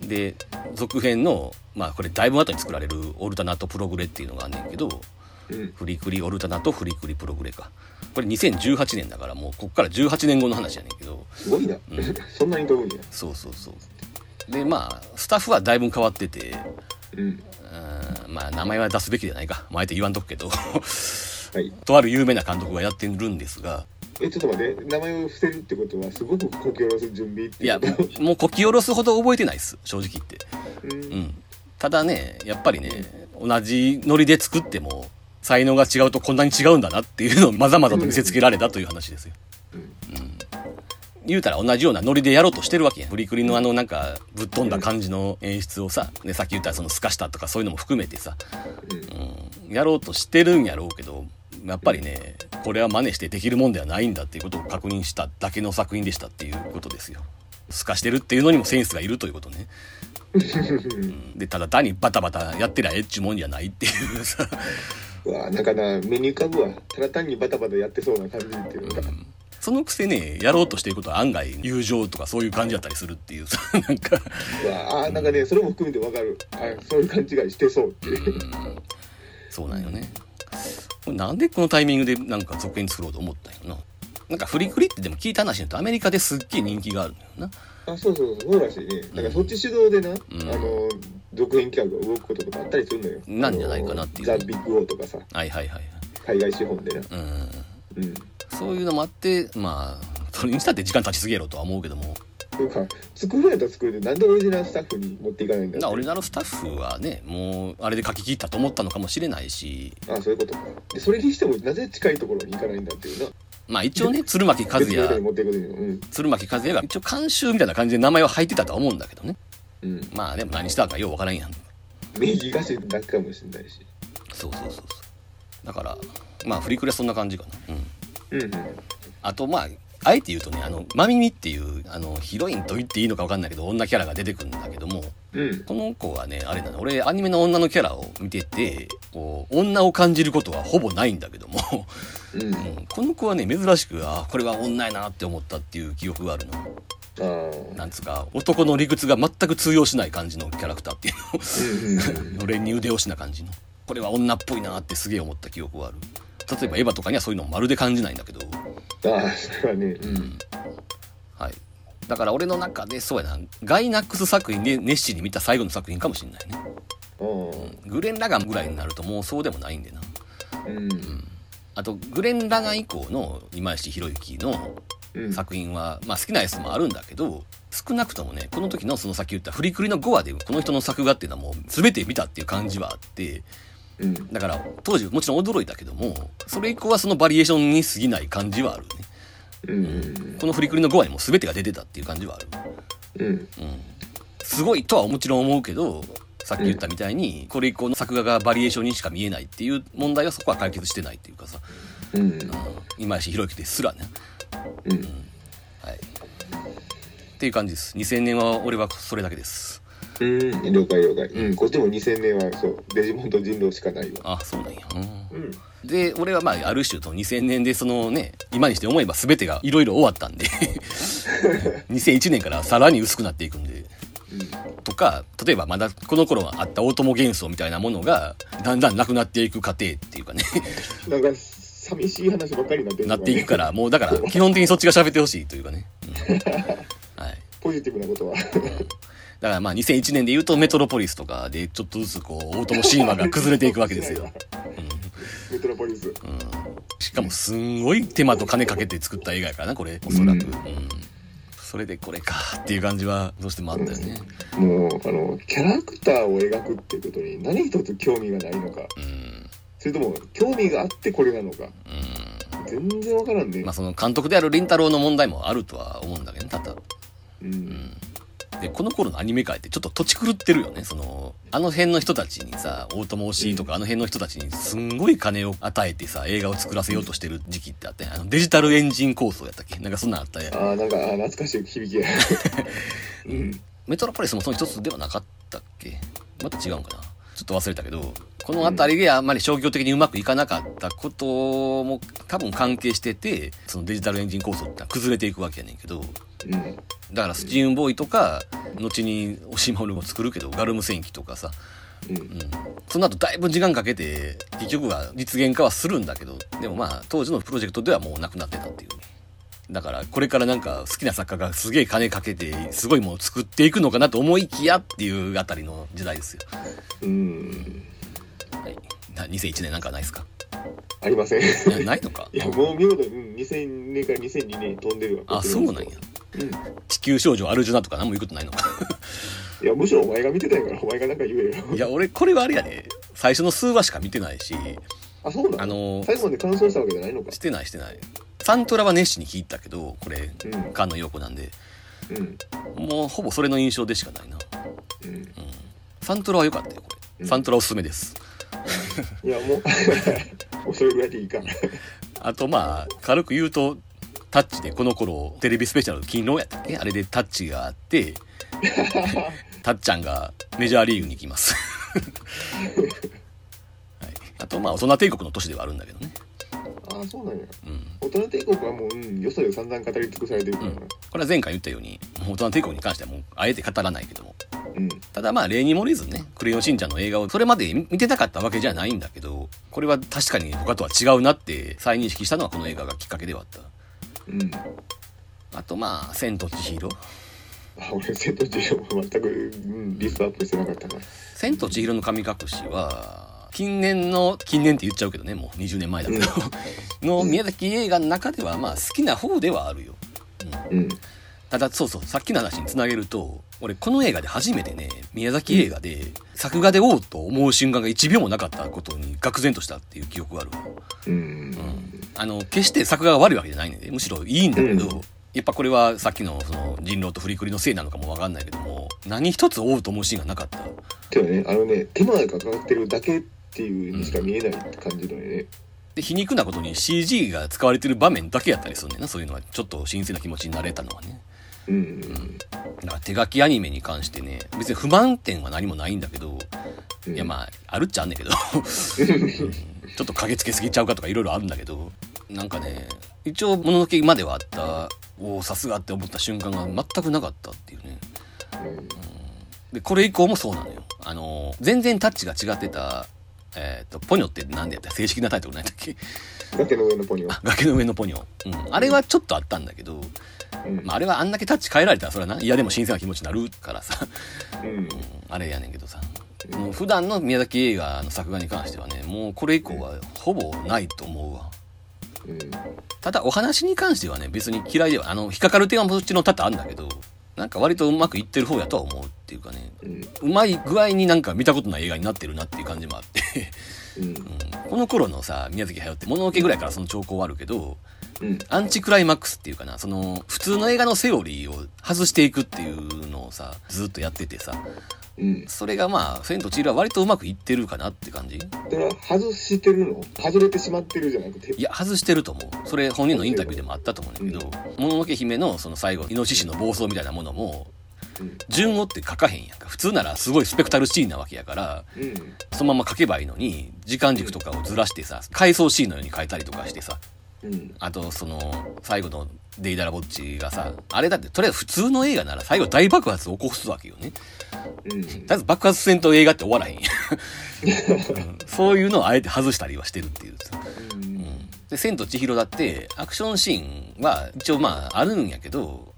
S1: で続編のまあこれだいぶ後に作られるオルタナとプログレっていうのがあんねんけど
S2: うん
S1: フリクリオルタナとフリクリプログレか。これ2018年だからもうこっから18年後の話やねんけど。
S2: すごいな、
S1: ん。
S2: そんなに飛ぶんや。
S1: そうそうそう。でまあスタッフはだいぶ変わってて
S2: うん。
S1: うん。まあ名前は出すべきじゃないか、まあ、あえて言わんとくけど
S2: はい。
S1: とある有名な監督がやってるんですが。
S2: えちょっと待って名前を伏せるってことはすごくこき下ろす準備って
S1: いやもうこき下ろすほど覚えてないです正直言って。
S2: うん。
S1: うん。ただねやっぱりね同じノリで作っても才能が違うとこんなに違うんだなっていうのを まざまざと見せつけられたという話ですよ。うん。言うたら同じようなノリでやろうとしてるわけやん。フリクリのあのなんかぶっ飛んだ感じの演出をさ、ね、さっき言ったそのスカしたとかそういうのも含めてさ、
S2: うん。
S1: うん、やろうとしてるんやろうけど、やっぱりね、これは真似してできるもんではないんだっていうことを確認しただけの作品でしたっていうことですよ。スカしてるっていうのにもセンスがいるということね。うん。で、ただ単にバタバタやってりゃえっちゅうもんじゃないっていうさ、
S2: うわなんかな目に浮かぶわただ単にバタバタやってそうな感じっていうのが、
S1: そのくせね、やろうとしてることは案外友情とかそういう感じだったりするっていうさ、なんか、
S2: うわあなんかねそれも含めてわかる。あそういう勘違いしてそうっていう。
S1: そうなんよね。なんでこのタイミングでなんか続編作ろうと思ったんやろな。なんかフリクリってでも聞いた話によるとアメリカですっげえ人気があるんだよな。
S2: あそうそうそうそうらしいねだからそっち主導でな、
S1: ん
S2: あの続編企画が動くこととかあったりするのよ
S1: なんじゃないかなっていう
S2: ザ・ビッグオーとかさ
S1: はいはいはい
S2: 海外資本でな
S1: はい。うん。
S2: うん
S1: そういうのもあって、まあ、それにしたって時間経ちすぎやろとは思うけども、
S2: なんか。作るやったら作るでなんでオリジナルスタッフに持っていかないんだ
S1: なオリジナルスタッフはね、もうあれで書き切ったと思ったのかもしれないし、
S2: あそういうことか。でそれにしてもなぜ近いところに行かないんだっていうな。
S1: まあ一応ね、鶴巻和也、鶴巻和也が一応監修みたいな感じで名前は入ってたとは思うんだけどね。
S2: うん。
S1: まあでも何したかようわからんやん。
S2: 名義貸しだけかもしれないし。
S1: そうそうそうそう。だから、まあフリクレはそんな感じかな。うん。
S2: うんうん。
S1: あとまああえて言うとねあのマミミっていうあのヒロインと言っていいのか分かんないけど女キャラが出てくるんだけども
S2: うん。
S1: この子はねあれなの俺アニメの女のキャラを見ててこう女を感じることはほぼないんだけども、
S2: うん。
S1: うんこの子はね珍しくあこれは女やなって思ったっていう記憶があるの。
S2: ああ
S1: なんつうか男の理屈が全く通用しない感じのキャラクターっていう
S2: うんうんうん
S1: ののれんに腕押しな感じの。これは女っぽいなってすげえ思った記憶がある。例えばエヴァとかにはそういうのまるで感じないんだけど
S2: ああそれはね。うん。
S1: はい。だから俺の中でそうやな、ガイナックス作品で熱心に見た最後の作品かもしれないね。
S2: あ
S1: グレン・ラガンぐらいになるともうそうでもないんでな。
S2: あうん。
S1: あと、グレン・ラガン以降の今石博之の
S2: うん。
S1: 作品は、まあ好きなやつもあるんだけど、少なくともね、この時のそのさっき言ったフリクリの5話でこの人の作画っていうのはもう全て見たっていう感じはあって、
S2: うん。
S1: だから当時もちろん驚いたけども、それ以降はそのバリエーションに過ぎない感じはあるね。
S2: うん。うん
S1: このフリクリの5話にも全てが出てたっていう感じはある。
S2: うん。
S1: うん、すごいとはもちろん思うけどさっき言ったみたいにこれ以降の作画がバリエーションにしか見えないっていう問題はそこは解決してないっていうかさ、
S2: うん。
S1: うん、今石弘之ですらね、
S2: うん。
S1: はい、っていう感じです。2000年は俺はそれだけです
S2: うん。了解了解。うん。こっちも2000年はそう。デジモンと人狼しかないわ。
S1: あそうなんや、うん。
S2: うん。
S1: で俺はまあある種と2000年でそのね今にして思えば全てがいろいろ終わったんで。2001年からさらに薄くなっていくんで。とか例えばまだこの頃はあった大友幻想みたいなものがだんだんなくなっていく過程っていうかね。
S2: なんか寂しい話ばっかりになってる
S1: なっていくからもうだから基本的にそっちが喋ってほしいというかね、うん。はい。
S2: ポジティブなことは
S1: だからまあ2001年で言うとメトロポリスとかでちょっとずつこう大友神話が崩れていくわけですよ、
S2: メトロポリス。
S1: うん、しかもすんごい手間と金かけて作った映画やからなこれおそらく、
S2: うん。
S1: うん。それでこれかっていう感じはどうしてもあったよね。
S2: もうあのキャラクターを描くっていうことに何一つ興味がないのか。
S1: うん。
S2: それとも興味があってこれなのか。
S1: うん
S2: 全然わからんね。
S1: まあその監督である凛太郎の問題もあるとは思うんだけどねただ
S2: うん
S1: でこの頃のアニメ界ってちょっと土地狂ってるよね。そのあの辺の人たちにさ大友推しとかあの辺の人たちにすんごい金を与えてさ映画を作らせようとしてる時期ってあってあのデジタルエンジン構想やったっけ？なんかそんなんあったやん。
S2: ああなんか懐かしい響きや うん。
S1: メトロポリスもその一つではなかったっけ？また違うんかな。ちょっと忘れたけどこの辺りであんまり商業的にうまくいかなかったことも多分関係しててそのデジタルエンジン構想ってのは崩れていくわけやねんけど。
S2: うん
S1: だからスチームボーイとか後に押し守るも作るけどガルム戦記とかさ。
S2: うん。
S1: うん、その後だいぶ時間かけて結局は実現化はするんだけどでもまあ当時のプロジェクトではもうなくなってたっていう。だからこれからなんか好きな作家がすげえ金かけてすごいものを作っていくのかなと思いきやっていうあたりの時代ですよ。
S2: うん
S1: はいな2001年なんかないですか？
S2: ありません。い
S1: いやないのか？
S2: や、もう見事に、うん、2000年から2002年に飛んでるわ。
S1: あそうなんや
S2: うん。
S1: 地球少女アルジュナとか何も言うことないの？か
S2: いや、むしろお前が見てたんやから、お前がなんか言えよ。
S1: いや俺これはあれやで最初の数話しか見てないし
S2: あ、そうなの？
S1: あの
S2: 最後まで完走したわけじゃないのか
S1: し。てないしてないサントラは熱心に聞いたけどこれ
S2: うん。
S1: 菅野陽子なんで
S2: うん。
S1: もうほぼそれの印象でしかないな
S2: うん。
S1: サントラは良かったよこ
S2: うん
S1: れサントラおすすめです
S2: いや、もう、もうそれぐらいでいいか。
S1: あとまあ軽く言うとタッチでこの頃テレビスペシャル金曜やったっけ？あれでタッチがあって タッちゃんがメジャーリーグに行きます、はい、あとまあ大人帝国の都市ではあるんだけどね
S2: そうなんや。
S1: うん
S2: 大人帝国はもう、うん、よそで散々語り尽くされてるからな。
S1: これは前回言ったように大人帝国に関してはもうあえて語らないけども
S2: うん。
S1: ただまあ例に漏れずねクレヨンしんちゃんの映画をそれまで見てなかったわけじゃないんだけどこれは確かに他とは違うなって再認識したのはこの映画がきっかけではあった
S2: うん。
S1: あとまあ「千と千尋」
S2: あ、俺、瀬戸内も全く、うん、リストアップしてなかったから。
S1: 千と千尋の神隠しは近年の近年って言っちゃうけどねもう20年前だけど、の宮崎映画の中ではまあ好きな方ではあるよ。
S2: うん。
S1: ただそうそうさっきの話につなげると俺この映画で初めてね宮崎映画で作画でおうと思う瞬間が1秒もなかったことに愕然としたっていう記憶があるわ。
S2: うん。
S1: あの決して作画が悪いわけじゃないねんでむしろいいんだけど、
S2: うん。
S1: やっぱこれはさっきのその人狼と振りくりのせいなのかもわかんないけども何一つおうと思うシーンがなかった。
S2: けどね、あのね、手間がかかってるだけっていうにしか見えないって感じのね。
S1: で皮肉なことに CG が使われてる場面だけやったりするねんなそういうのは。ちょっと新鮮な気持ちになれたのはね。
S2: うん。
S1: だから手書きアニメに関してね別に不満点は何もないんだけど、
S2: うん。
S1: いやまああるっちゃあんねんけど。うん。ちょっと駆けつけすぎちゃうかとかいろいろあるんだけどなんかね一応もののけまではあった。おおさすがって思った瞬間が全くなかったっていうね。でこれ以降もそうなのよ。あの全然タッチが違ってたえっ、とポニョって何でやった？正式なタイトル何だっけ？
S2: 崖の上のポニョ。
S1: 崖の上のポニョ、うん、あれはちょっとあったんだけど、
S2: うん。
S1: まあ、あれはあんだけタッチ変えられたらそれはな嫌でも新鮮な気持ちになるからさ。
S2: うん。
S1: あれやねんけどさ。もう普段の宮崎映画の作画に関してはねもうこれ以降はほぼないと思うわ。
S2: うん。
S1: ただお話に関してはね別に嫌いではあの引っかかる点はもちろん多々あるんだけどなんか割とうまくいってる方やとは思うっていうかね
S2: うん。
S1: うまい具合になんか見たことない映画になってるなっていう感じもあって、
S2: うん。
S1: うんこの頃のさ宮崎駿って物のけぐらいからその兆候はあるけど
S2: うん。
S1: アンチクライマックスっていうかなその普通の映画のセオリーを外していくっていうのをさずっとやっててさ
S2: うん。
S1: それがまあ「千と千尋」は割とうまくいってるかなって感じ？
S2: それは外してるの？外れてしまってるじゃなくて？
S1: いや外してると思うそれ本人のインタビューでもあったと思うんだけど「もののけ姫」のその最後イノシシの暴走みたいなものも
S2: うん。
S1: 順をって書かへんやんか普通ならすごいスペクタルシーンなわけやから
S2: うん。
S1: そのまま書けばいいのに時間軸とかをずらしてさ回想シーンのように変えたりとかしてさ
S2: うん。
S1: あとその最後のデイダラボッチがさあれだってとりあえず普通の映画なら最後大爆発を起こすわけよね
S2: うん。
S1: とりあえず爆発戦と映画って終わらへんそういうのをあえて外したりはしてるっていうさ
S2: うん。
S1: で「千と千尋」だってアクションシーンは一応まああるんやけど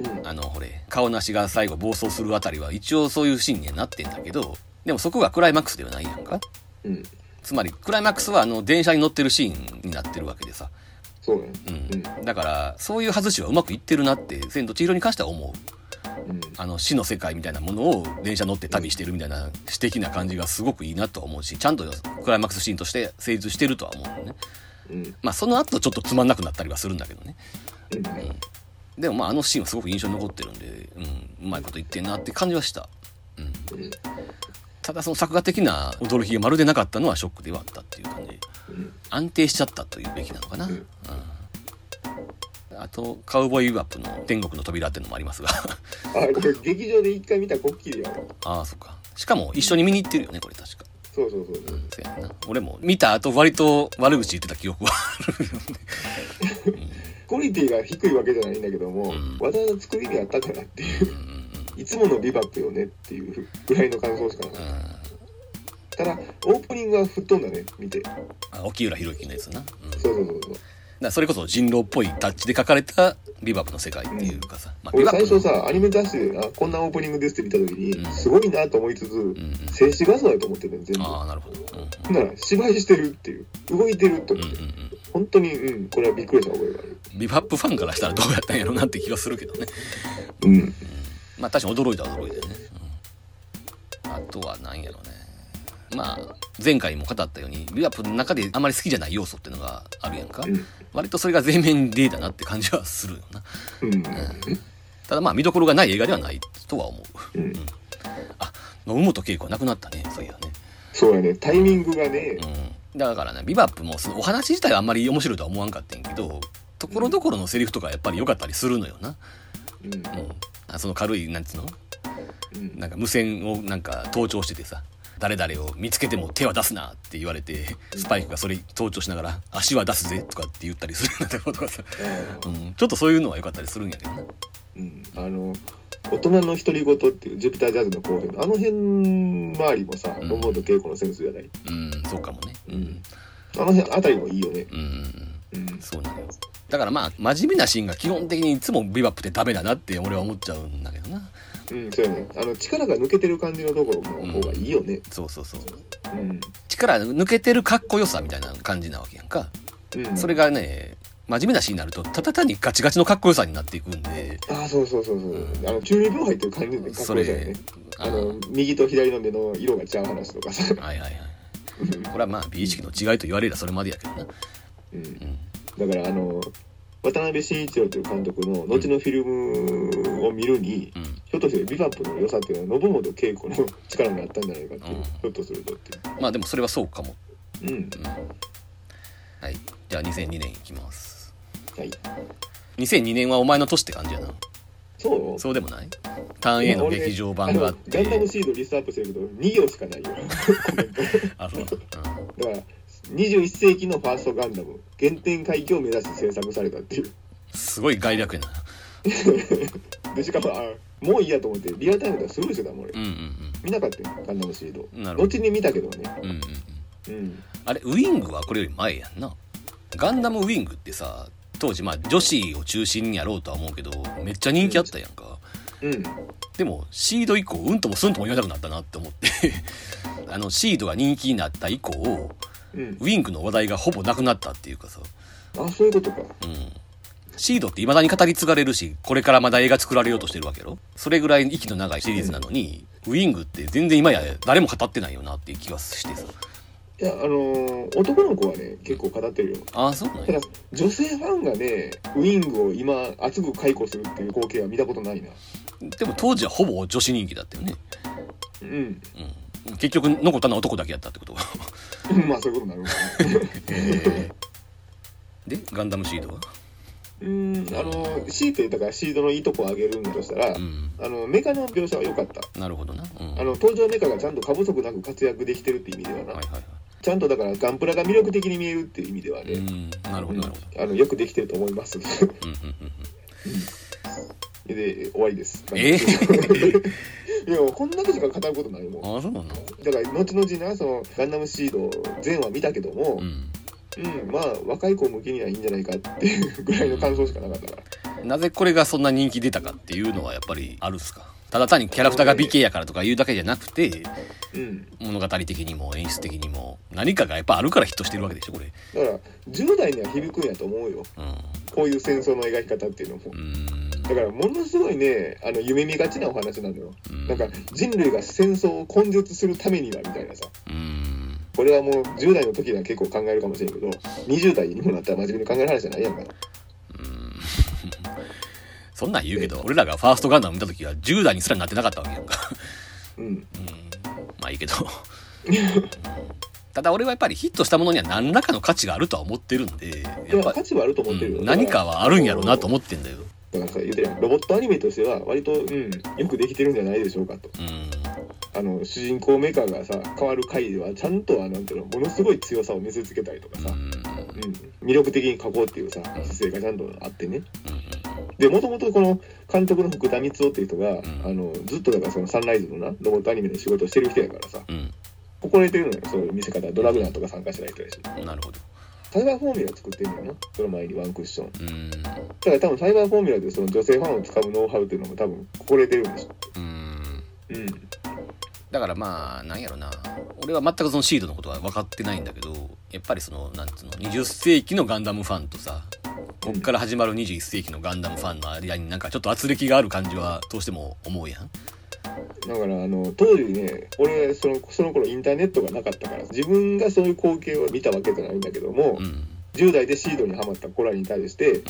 S2: うん。
S1: あのほれ顔なしが最後暴走するあたりは一応そういうシーンにはなってんだけどでもそこがクライマックスではないやんか
S2: うん。
S1: つまりクライマックスはあの電車に乗ってるシーンになってるわけでさ、
S2: そうね。
S1: うん、だからそういう外しはうまくいってるなって「千と千尋」に関しては思う
S2: うん。
S1: あの死の世界みたいなものを電車乗って旅してるみたいな詩的な感じがすごくいいなとは思うしちゃんとクライマックスシーンとして成立してるとは思うのね
S2: うん。
S1: まあその後ちょっとつまんなくなったりはするんだけどね
S2: うん。
S1: でもまああのシーンはすごく印象に残ってるんで、うん、うまいこと言ってんなって感じはした、うん、
S2: うん。
S1: ただその作画的な驚きがまるでなかったのはショックではあったっていう感じ
S2: うん。
S1: 安定しちゃったというべきなのかな、
S2: うん。
S1: うん。あとカウボーイビバップの天国の扉っていうのもありますが。
S2: あ、これ劇場で一回見たコッキリやわ。
S1: ああそっか。しかも一緒に見に行ってるよねこれ確か。
S2: そうそうそう。
S1: う。んそうやな。俺も見た後割と悪口言ってた記憶はある。よ ね
S2: クオリティが低いわけじゃないんだけども、
S1: うん。
S2: わざわざ作りにあったかなっていう。いつものビバップよねっていうぐらいの感想しかなかっ
S1: うん
S2: たただオープニングは吹っ飛んだね見て。
S1: あ沖浦弘之のやつな、うん。
S2: そうそうそうそう。
S1: らそれこそ人狼っぽいタッチで書かれたビバップの世界っていうかさ、まあ、ビ
S2: 俺最初さ、アニメ雑誌で、あ、こんなオープニングですって見た時に、
S1: うん。
S2: すごいなと思いつつ、
S1: うんうん。
S2: 静止画像やと思ってるね全部。
S1: ああなるほど、うん
S2: なら、芝居してるっていう。動いてると
S1: うんうんうん。
S2: 思って。本当に、うん、これはびっくりした覚えがある。
S1: ビバップファンからしたらどうやったんやろなって気がするけどね。
S2: うん。
S1: まあ確かに驚いたは驚いたよね、うん。あとは何やろねまあ前回も語ったようにビバップの中であまり好きじゃない要素っていうのがあるやんか、
S2: うん。
S1: 割とそれが前面に出たなって感じはするよな。
S2: うん。
S1: ただまあ見どころがない映画ではないとは思う。
S2: うん。
S1: あ野本恵子は亡くなったね。そういやね。
S2: そうやね、タイミングがね、
S1: うん。だからねビバップもそのお話自体はあんまり面白いとは思わんかったんやけどところどころのセリフとかやっぱり良かったりするのよな、
S2: うん。
S1: うん、あその軽いなんつうの？
S2: うん。
S1: なんか無線をなんか盗聴しててさ誰々を見つけても手は出すなって言われてスパイクがそれ盗聴しながら足は出すぜとかって言ったりするようなことがさ、うん、ちょっとそういうのは良かったりするんやけどな
S2: うん。あの、大人の独り言っていうジュピタージャズの後編のあの辺周りもさ、
S1: うん。
S2: 野本恵子のセンスじゃない。
S1: うんそうかもね。うん。
S2: あの辺あたりもいいよね。
S1: うん。
S2: うん。
S1: そうなのよ。だからまあ真面目なシーンが基本的にいつもビバップってダメだなって俺は思っちゃうんだけどな
S2: うん、そうやね。あの、力が抜けてる感じのところの方がいいよね。
S1: そうそうそう
S2: うん。
S1: 力抜けてるかっこよさみたいな感じなわけやんか
S2: うん。
S1: それがね真面目なシーンになるとただ単にガチガチのかっこよさになっていくんで
S2: ああ、そうそうそうそう。あの、中二病入ってる感じでかっ
S1: それ
S2: こいいよね。あの、右と左の目の色が違う話とかさ。
S1: はいはいはいこれはまあ美意識の違いと言われればそれまでやけどな
S2: うん。だから、あの、渡辺慎一郎という監督の後のフィルムを見るに、
S1: うん。
S2: ひょっとしてビバップの良さっていうのは信本恵子の力になったんじゃないかっていう、
S1: うん。
S2: ひょっとするとってい
S1: まあでもそれはそうかも、
S2: う。うん。
S1: うん、はい。じゃあ2002年いきます。
S2: はい。
S1: 2002年はお前の年って感じやな。
S2: そう？
S1: そうでもない？ターン A の劇場版があっ
S2: 俺ねガンダム
S1: て
S2: シードリストアップしてるけど、2行しかないよ。
S1: あそう、
S2: だから、21世紀のファーストガンダム、原点回帰を目指して制作されたっていう。
S1: うん、すごい概略やな
S2: で、しかも、あもういいやと思って、リアルタイムではスルーしてたもん、俺
S1: うん。うん
S2: 見なかったよ、ガンダムシード。
S1: なるほど
S2: 後に見たけどね。
S1: うんうんうんうん
S2: うん。
S1: あれウィングはこれより前やんなガンダムウィングってさ当時まあ女子を中心にやろうとは思うけどめっちゃ人気あったやんか、
S2: うん。
S1: でもシード以降うんともすんとも言わなくなったなって思って あのシードが人気になった以降
S2: うん。
S1: ウィングの話題がほぼなくなったっていうかさ、
S2: あ、そういうことか。
S1: うん、シードって未だに語り継がれるしこれからまだ映画作られようとしてるわけやろそれぐらい息の長いシリーズなのに、ウィングって全然今や誰も語ってないよなっていう気がしてさ
S2: いや、あのー男の子はね、結構語ってるよ。
S1: ああそうなん
S2: だ、女性ファンがね、ウィングを今、熱く解雇するっていう光景は見たことないな。
S1: でも当時はほぼ女子人気だったよね
S2: うん。
S1: うん、結局残ったのは男だけやったってこと？
S2: まあ、そういうことになる。
S1: でガンダムシードは？
S2: うん、あの、シートだからシードのいいとこを上げるんだとしたら、
S1: うん。
S2: あの、メカの描写は良かった。
S1: なるほどな、うん、
S2: あの、登場メカがちゃんと過不足なく活躍できてるっていう意味ではな、
S1: はいはいはい。
S2: ちゃんとだからガンプラが魅力的に見えるっていう意味ではね、
S1: うん。なるほどなるほど。
S2: あの、よくできてると思います。
S1: うんうん。うん
S2: で、終わりです。
S1: え
S2: いや、こんだけしか語ることないもん。
S1: ああそうなの？
S2: だから、後々な、その、ガンダムシード全話見たけども
S1: う、ん
S2: うん、まあ、若い子向けにはいいんじゃないかっていうぐらいの感想しかなかったから。
S1: なぜこれがそんな人気出たかっていうのはやっぱりあるっすか？ただ単にキャラクターが美形やからとか言うだけじゃなくて
S2: うん。
S1: 物語的にも演出的にも何かがやっぱあるからヒットしてるわけでしょこれ
S2: だから、10代には響くんやと思うよ。
S1: う
S2: こういう戦争の描き方っていうのも。
S1: んうん
S2: だから、ものすごいね、あの、夢見がちなお話なのよ。
S1: うん
S2: なんか、人類が戦争を根絶するためには、みたいなさ。
S1: うん
S2: これはもう10代の時には結構考えるかもしれんけど、20代にもなったら真面目に考える話じゃないやんか。
S1: そんなん言うけど俺らがファーストガンダム見た時は10代にすらなってなかったわけやんか
S2: うん。
S1: まあいいけどただ俺はやっぱりヒットしたものには何らかの価値があるとは思ってるんで
S2: い
S1: やっ
S2: や、
S1: ぱ
S2: 価値はあると思ってるよ。
S1: うん何かはあるんやろうなと
S2: 思
S1: 思ってんだよ
S2: だからさ、言うて。ロボットアニメとしては、割と、うん、よくできてるんじゃないでしょうかと。
S1: うん。
S2: あの、主人公メーカーがさ、変わる回では、ちゃんとは、なんていうの、ものすごい強さを見せつけたりとかさ、
S1: うん。
S2: うん、魅力的に描こうっていうさ、姿勢がちゃんとあってね。
S1: うん。
S2: で、もともとこの監督の福田光夫っていう人が、
S1: ん。
S2: あの、ずっとだからそのサンライズのな、ロボットアニメの仕事をしてる人やからさ、
S1: うん。
S2: 心得てるのよ、そういう見せ方、ドラグナーとか参加してない人やし。
S1: うんなるほど
S2: サイバーフォーミュラ作ってんねんなその前にワンクッション。
S1: うん。
S2: だから多分サイバーフォーミュラでその女性ファンを使うノウハウっていうのも多分これ出るんでしょ。
S1: うん。
S2: うん。
S1: だからまあなんやろな。俺は全くそのシードのことは分かってないんだけどやっぱりそのなんつうの20世紀のガンダムファンとさこっから始まる21世紀のガンダムファンの間になんかちょっと圧力がある感じはどうしても思うやん
S2: だからあの当時ね俺そのその頃インターネットがなかったから自分がそういう光景を見たわけじゃないんだけども、
S1: うん。
S2: 10代でシードにはまった子らに対して
S1: うん。
S2: フ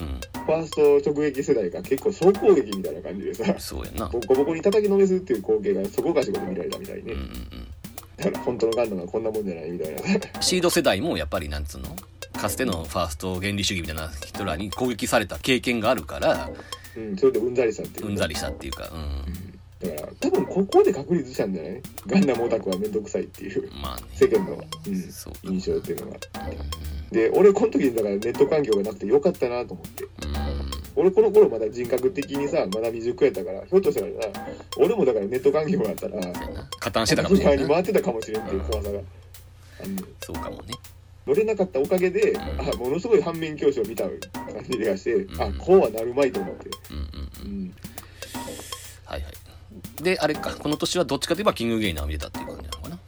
S2: ァースト直撃世代が結構総攻撃みたいな感じでさ
S1: そうやな。
S2: ボコボコに叩きのめすっていう光景がそこかしこで見られたみたいね、
S1: うん。うん
S2: だから本当のガンダムはこんなもんじゃないみたいな。
S1: シード世代もやっぱりなんつうの？かつてのファースト原理主義みたいな人らに攻撃された経験があるから
S2: うんそれでうんざりしたっていう
S1: うんざりしたっていうかうん
S2: だから多分ここで確立したんじゃない？ガンダムオタクはめんどくさいっていう。
S1: まあね。
S2: 世間の、うん、印象っていうのが
S1: う
S2: で俺この時にだからネット環境がなくてよかったなと思って。
S1: んうん。
S2: 俺この頃まだ人格的にさまだ未熟やったからひょっとしたらな俺もだからネット環境があったら
S1: 加担してたかもしれな。いな
S2: に回ってたかもしれんっていう怖さがあの
S1: そうかもね。
S2: 乗れなかったおかげで、
S1: ん。
S2: あものすごい反面教師を見た感じがして、
S1: うん。
S2: あこうはなるまいと思って、
S1: うんうんう
S2: うんん、
S1: はいはいであれかこの年はどっちかといえばキングゲイナーを見てたっていう感じなのかな。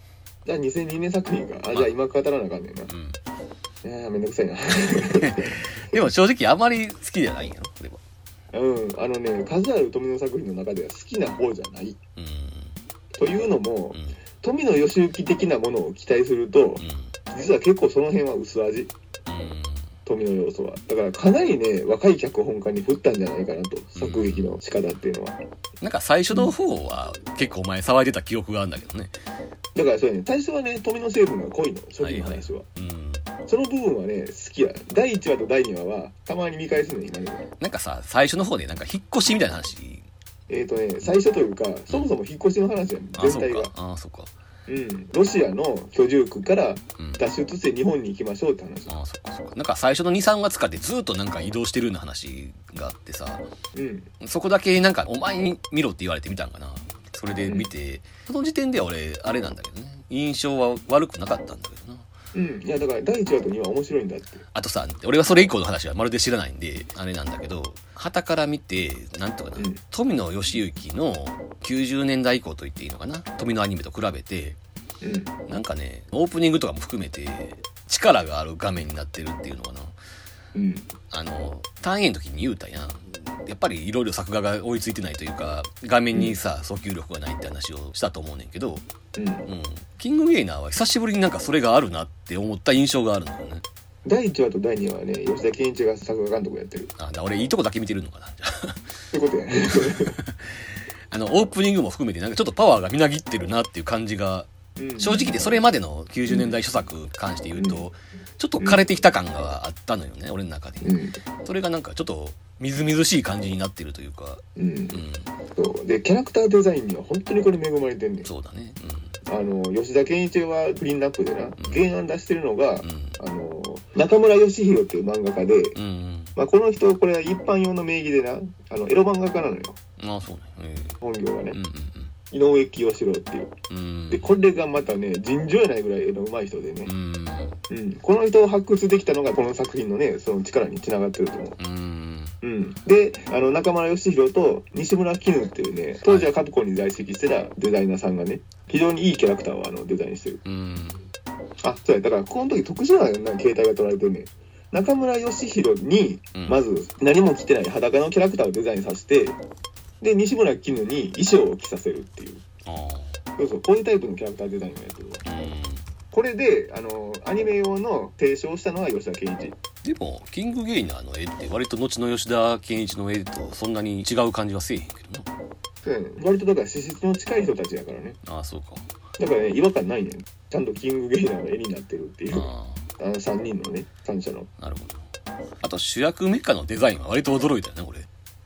S2: じゃあ2002年作品かあじゃあ今語らなあかんねんな、
S1: うん。
S2: いやーめんどくさいな。
S1: でも正直あまり好きじゃないんやろこれは
S2: うんあのね数ある富野作品の中では好きな方じゃない。
S1: うん。
S2: というのも
S1: うん。
S2: 富野義行的なものを期待すると
S1: うん。
S2: 実は結構その辺は薄味。
S1: うん
S2: 富野要素は。だからかなりね若い脚本家に振ったんじゃないかなと。作劇の仕方っていうのは。
S1: なんか最初の方は結構お前騒いでた記憶があるんだけどね。
S2: だからそうやね。最初はね富野成分が濃いの。初期の話は、
S1: うん。
S2: その部分はね好きや。第1話と第2話はたまに見返すの今でも
S1: なんかさ最初の方でなんか引っ越しみたいな話。
S2: えっ、とね最初というかそもそも引っ越しの話やね
S1: あそう
S2: 全体が。
S1: かあそうか
S2: うんロシアの居住区から
S1: うん。
S2: 脱出して日本に行きましょうって話。
S1: あそっかそっか。なんか最初の23月かってずっとなんか移動してるような話があってさ。
S2: うん。
S1: そこだけなんかお前に見ろって言われて見たんかな。それで見て、その時点では俺あれなんだけどね。印象は悪くなかったんだけどな
S2: うん。いやだから第1話と2話面白いんだって。
S1: あとさ俺はそれ以降の話はまるで知らないんであれなんだけど旗から見てなんとかな、
S2: うん。
S1: 富野義行の90年代以降と言っていいのかな富野アニメと比べて
S2: うん。
S1: なんかねオープニングとかも含めて力がある画面になってるっていうのかな。
S2: うん。
S1: あの単位の時に言うたやんやっぱりいろいろ作画が追いついてないというか画面にさ訴求力がないって話をしたと思うねんけど、
S2: うん。
S1: うん、キングゲイナーは久しぶりになんかそれがあるなって思った印象があるのよね。
S2: 第1話と第2話はね吉田健一が作画監督やってる。
S1: あだ俺いいとこだけ見てるのかなじゃあ。
S2: ってことや。ね
S1: あのオープニングも含めてなんかちょっとパワーがみなぎってるなっていう感じが
S2: うん
S1: 正直でそれまでの90年代初作に関して言うとちょっと枯れてきた感があったのよね俺の中で。
S2: うん。
S1: それがなんかちょっとみずみずしい感じになってるというか。
S2: うん。
S1: うん。
S2: そう。でキャラクターデザインには本当にこれ恵まれてんね。ん
S1: そうだね。
S2: あの吉田健一はクリーンナップでな原案出してるのが、あの中村義弘っていう漫画家で、まあ、この人これは一般用の名義でなあのエロ漫画家なのよ。
S1: ああそうね。え
S2: 本業はね、
S1: えうん
S2: 井上清志郎っていう。
S1: うん。うん
S2: でこれがまたね尋常やないぐらい絵の上手い人でね。
S1: う、ん。
S2: うん。この人を発掘できたのがこの作品のねその力につながってると思う。
S1: うん。
S2: うん、であの中村義弘と西村絹っていうね当時はカプコンに在籍してたデザイナーさんがね非常にいいキャラクターをあのデザインしてる。
S1: うん。
S2: あそうや。だからこの時特殊なな形態が取られてるね。中村義弘に
S1: うん。
S2: まず何も着てない裸のキャラクターをデザインさせてで西村絹に衣装を着させるっていう。そうそうこういうタイプのキャラクターデザインをやってるこれであのアニメ用の提唱したのは吉田健一。
S1: でもキングゲイナーの絵って割と後の吉田健一の絵とそんなに違う感じはせえへんけどな。
S2: そうやね割とだから資質の近い人たちやからね。
S1: ああそうか。
S2: だからね違和感ないねん。ちゃんとキングゲイナーの絵になってるっていう。
S1: あ
S2: あの3人のね三者の。
S1: あなるほど。あと主役メカのデザインは割と驚いたよね俺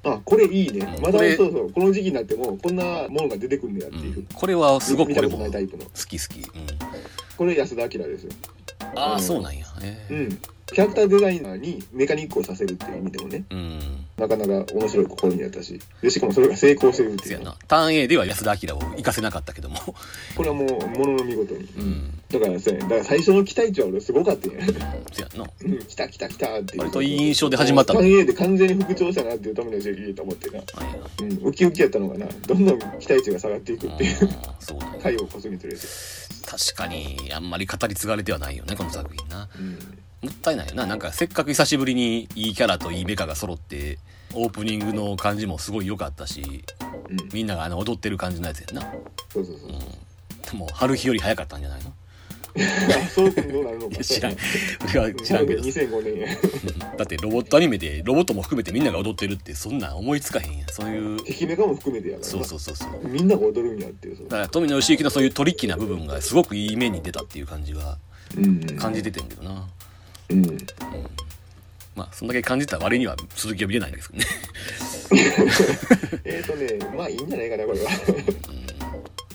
S2: あこれいいね。
S1: うん。
S2: まだ
S1: これ。
S2: そうそう。この時期になってもこんなものが出てくんねやっていう、
S1: うんこれはすごく
S2: こ
S1: これも好き好き。うん。
S2: これ安田明ですよ。
S1: ああそうなんや。へえ
S2: うんキャラクターデザイナーにメカニックをさせるっていう意味でもね、
S1: うん。
S2: なかなか面白い試みだったし、で、しかもそれが成功してるっていう。
S1: そやな。ターン A では安田明を活かせなかったけども。
S2: これはもう、ものの見事に。
S1: うん。
S2: だからさ、だから最初の期待値は俺すごかったんや。
S1: そやな。
S2: うん、来た来た来たっていう。
S1: 割といい印象で始まったの
S2: 3 A で完全に復調したなっていう富野周樹と思ってな。うん、ウキウキやったのがな、どんどん期待値が下がっていくっていう。
S1: そうなんや
S2: 回を越すにつれて。
S1: 確かに、あんまり語り継がれてはないよね、この作品な。
S2: うん。
S1: もったいないよな。なんかせっかく久しぶりにいいキャラといいメカが揃って、オープニングの感じもすごい良かったし、
S2: うん。
S1: みんながあの踊ってる感じのやつやんな。
S2: そうそうそう。
S1: でも、春日より早かったんじゃないの？
S2: あそうどうなるのか。
S1: 知らん。俺は知らんけど。
S2: 2005年や。
S1: だってロボットアニメでロボットも含めてみんなが踊ってるってそんなん思いつかへんやん。そういう、
S2: 敵メカも含めてやからな。
S1: そうそうそうそう。
S2: みんなが踊るんやっていう。
S1: だから富野義行のそういうトリッキーな部分がすごくいい面に出たっていう感じは
S2: うん。
S1: 感じててんけどな。
S2: うん。
S1: まあ、そんだけ感じた割には続きは見れないんですけどね。
S2: えっとね、まあいいんじゃないかな、これは。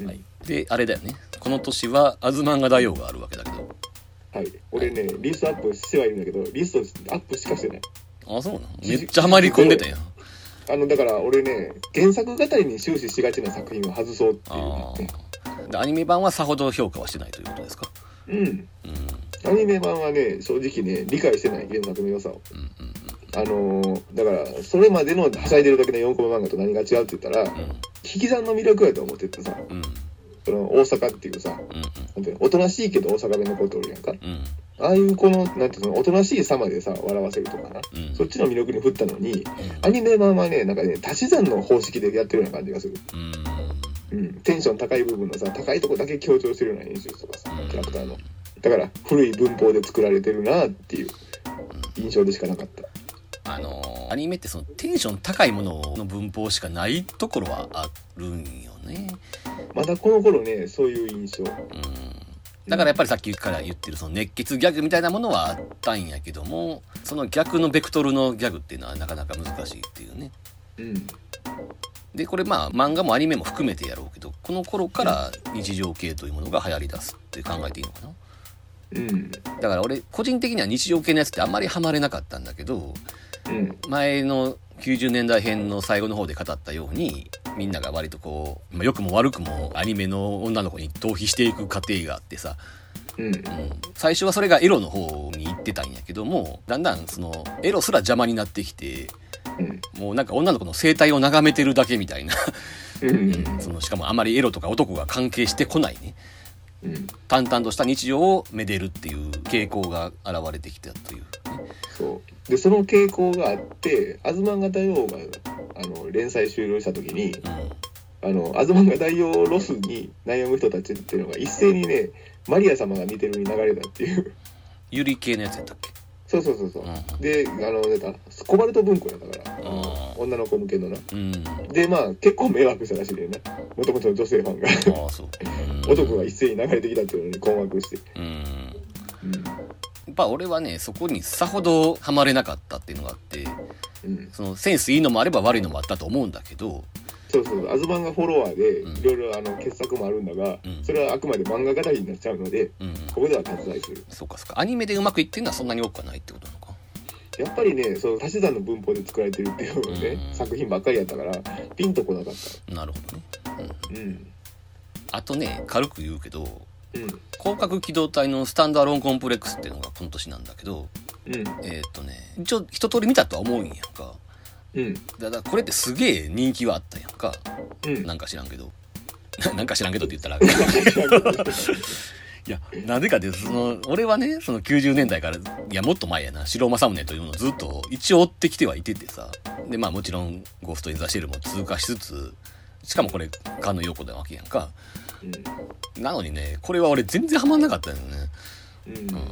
S1: はい。で、あれだよね。この年は、アズマンガ大王があるわけだけど。
S2: はい。俺ね、リストアップしてはいるんだけど、リストアップしかしてない。
S1: あ、そうなの？めっちゃハマり込んでたやん。
S2: あの、だから俺ね、原作語りに終始しがちな作品を外そうっていう
S1: アニメ版はさほど評価はしてないということですか？
S2: うん。
S1: うん。
S2: アニメ版はね、正直ね、理解してない原作の良さを。あのーだから、それまでのはしゃいでるだけの4コマ漫画と何が違うって言ったら、
S1: うん。
S2: 引き算の魅力やと思っててさ、
S1: うん。うん。
S2: その大阪っていうさ、おとなしいけど大阪弁のことおるやんか。
S1: うん。
S2: ああいうこの、なんていうの、おとなしい様でさ、笑わせるとかな。
S1: うん。
S2: そっちの魅力に振ったのに、
S1: うん
S2: アニメ版はね、なんかね、足し算の方式でやってるような感じがする。
S1: うん。
S2: うん。テンション高い部分のさ、高いとこだけ強調してるような演出とかさ
S1: うん、
S2: キャラクターの。だから、古い文法で作られてるなっていう印象でしかなかった。
S1: あのーアニメってそのテンション高いものの文法しかないところはあるんよね。
S2: まだこの頃ね、そういう印象。
S1: うん。だからやっぱりさっきから言ってるその熱血ギャグみたいなものはあったんやけども、その逆のベクトルのギャグっていうのはなかなか難しいっていうね。
S2: うん。
S1: で、これまあ漫画もアニメも含めてやろうけど、この頃から日常系というものが流行り出すって考えていいのかな。
S2: うん。
S1: だから俺個人的には日常系のやつってあんまりハマれなかったんだけど、
S2: うん。
S1: 前の90年代編の最後の方で語ったようにみんなが割とこう、まあ、良くも悪くもアニメの女の子に逃避していく過程があってさ、
S2: うん。
S1: うん、最初はそれがエロの方に行ってたんやけどもだんだんそのエロすら邪魔になってきて
S2: うん。
S1: もうなんか女の子の生態を眺めてるだけみたいな
S2: うん。
S1: そのしかもあまりエロとか男が関係してこないね
S2: うん。
S1: 淡々とした日常をめでるっていう傾向が現れてきたという、ね、
S2: そう。で、その傾向があって、アズマンガ大王が、あの、連載終了した時に、
S1: うん
S2: あの、アズマンガ大王ロスに悩む人たちっていうのが一斉にね、マリア様が見てるに流れたっていう。
S1: ゆり系のやつやったっけ？
S2: そうそうそうそう。
S1: うん
S2: で、あの、なんかコバルト文庫やだから、女の子向けのな。
S1: うん
S2: で、まあ、結構迷惑したらしいねんな。もともとの女性ファンが。男が一斉に流れてきたっていうのに困惑して。
S1: うん
S2: うん。
S1: やっぱ俺はねそこにさほどハマれなかったっていうのがあって
S2: うん。
S1: そのセンスいいのもあれば悪いのもあったと思うんだけど
S2: そうそう、アズマンガフォロワーで、
S1: うん
S2: いろいろあの傑作もあるんだが、
S1: うん
S2: それはあくまで漫画語りになっちゃうので、
S1: うん
S2: ここでは割愛する。
S1: そうかそうかアニメでうまくいってるのはそんなに多くはないってことなのか
S2: やっぱりね、その足し算の文法で作られてるっていうね、
S1: うん
S2: 作品ばっかりやったから、ピンとこなかっ
S1: なるほどね、うん、
S2: た。うん。
S1: あとね軽く言うけど
S2: うん。
S1: 広角機動隊のスタンドアローンコンプレックスっていうのがこの年なんだけど
S2: うん。
S1: えーっとね一応一通り見たとは思うんやんか
S2: うん。
S1: だからこれってすげえ人気はあったやんか
S2: うん。
S1: なんか知らんけど なんか知らんけどって言ったら いや、なぜかって、その、俺はね、その90年代から、いや、もっと前やな、白政宗というのをずっと一応追ってきてはいててさ、で、まあもちろん、ゴースト・イン・ザ・シェルも通過しつつ、しかもこれ、菅野陽子なわけやんか。なのにね、これは俺全然ハマんなかったよね。
S2: うん。うん。
S1: うん。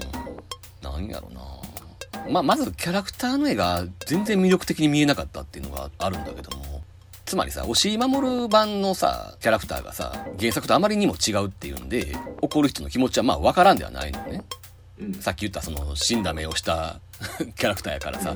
S1: なんやろなまあ、まずキャラクターの絵が全然魅力的に見えなかったっていうのがあるんだけども、つまりさ、押井守版のさ、キャラクターがさ、原作とあまりにも違うっていうんで、怒る人の気持ちはまあわからんではないのね。
S2: うん。
S1: さっき言ったその死んだ目をした キャラクターやからさ、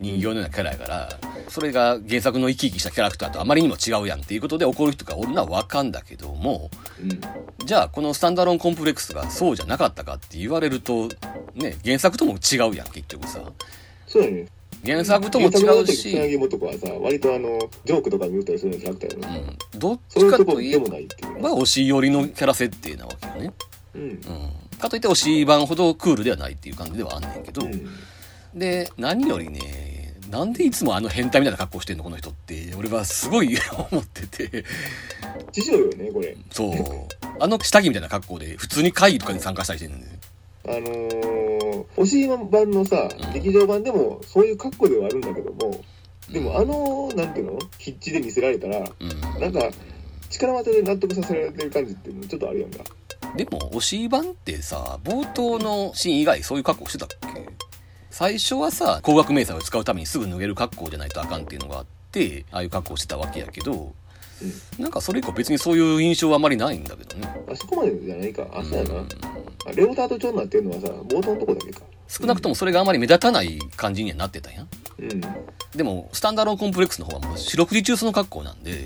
S1: 人形のようなキャラやからそれが原作の生き生きしたキャラクターとあまりにも違うやんっていうことで怒る人がおるのは分かんだけども
S2: うん。
S1: じゃあこのスタンダーロンコンプレックスがそうじゃなかったかって言われるとね原作とも違うやん結局さ。
S2: そうだね。
S1: 原作とも違う。
S2: 草薙
S1: し、
S2: 元子はさ割とあのジョークとか見ったりするようなキャラクターやのに、
S1: うん、どっちか
S2: と
S1: いえば推し寄りのキャラ設定なわけよね、
S2: うん。
S1: うん、かといって推し版ほどクールではないっていう感じではあんねんけど、
S2: うん
S1: で何よりねなんでいつもあの変態みたいな格好してんのこの人って。俺はすごい 思ってて。
S2: 師匠よねこれ。
S1: そう。あの下着みたいな格好で普通に会議とかに参加したりしてるんだよね。
S2: あのー、おしい版のさ
S1: うん。
S2: 劇場版でもそういう格好ではあるんだけどもでもあのなんていうの？筆致で見せられたら
S1: うん。
S2: なんか力技で納得させられてる感じっていうのちょっとあるやんか。
S1: でも推し版ってさ冒頭のシーン以外そういう格好してたっけ？最初はさ高額明細を使うためにすぐ脱げる格好じゃないとあかんっていうのがあってああいう格好してたわけやけどなんかそれ以降別にそういう印象はあまりないんだけどね。
S2: あそこまでじゃないか。あそうやな、
S1: うん
S2: あレオタード調になってるのはさ冒頭のとこだけか。
S1: 少なくともそれがあまり目立たない感じにはなってたんや。
S2: うん。
S1: でもスタンダードコンプレックスの方はもう四六時中その格好なんで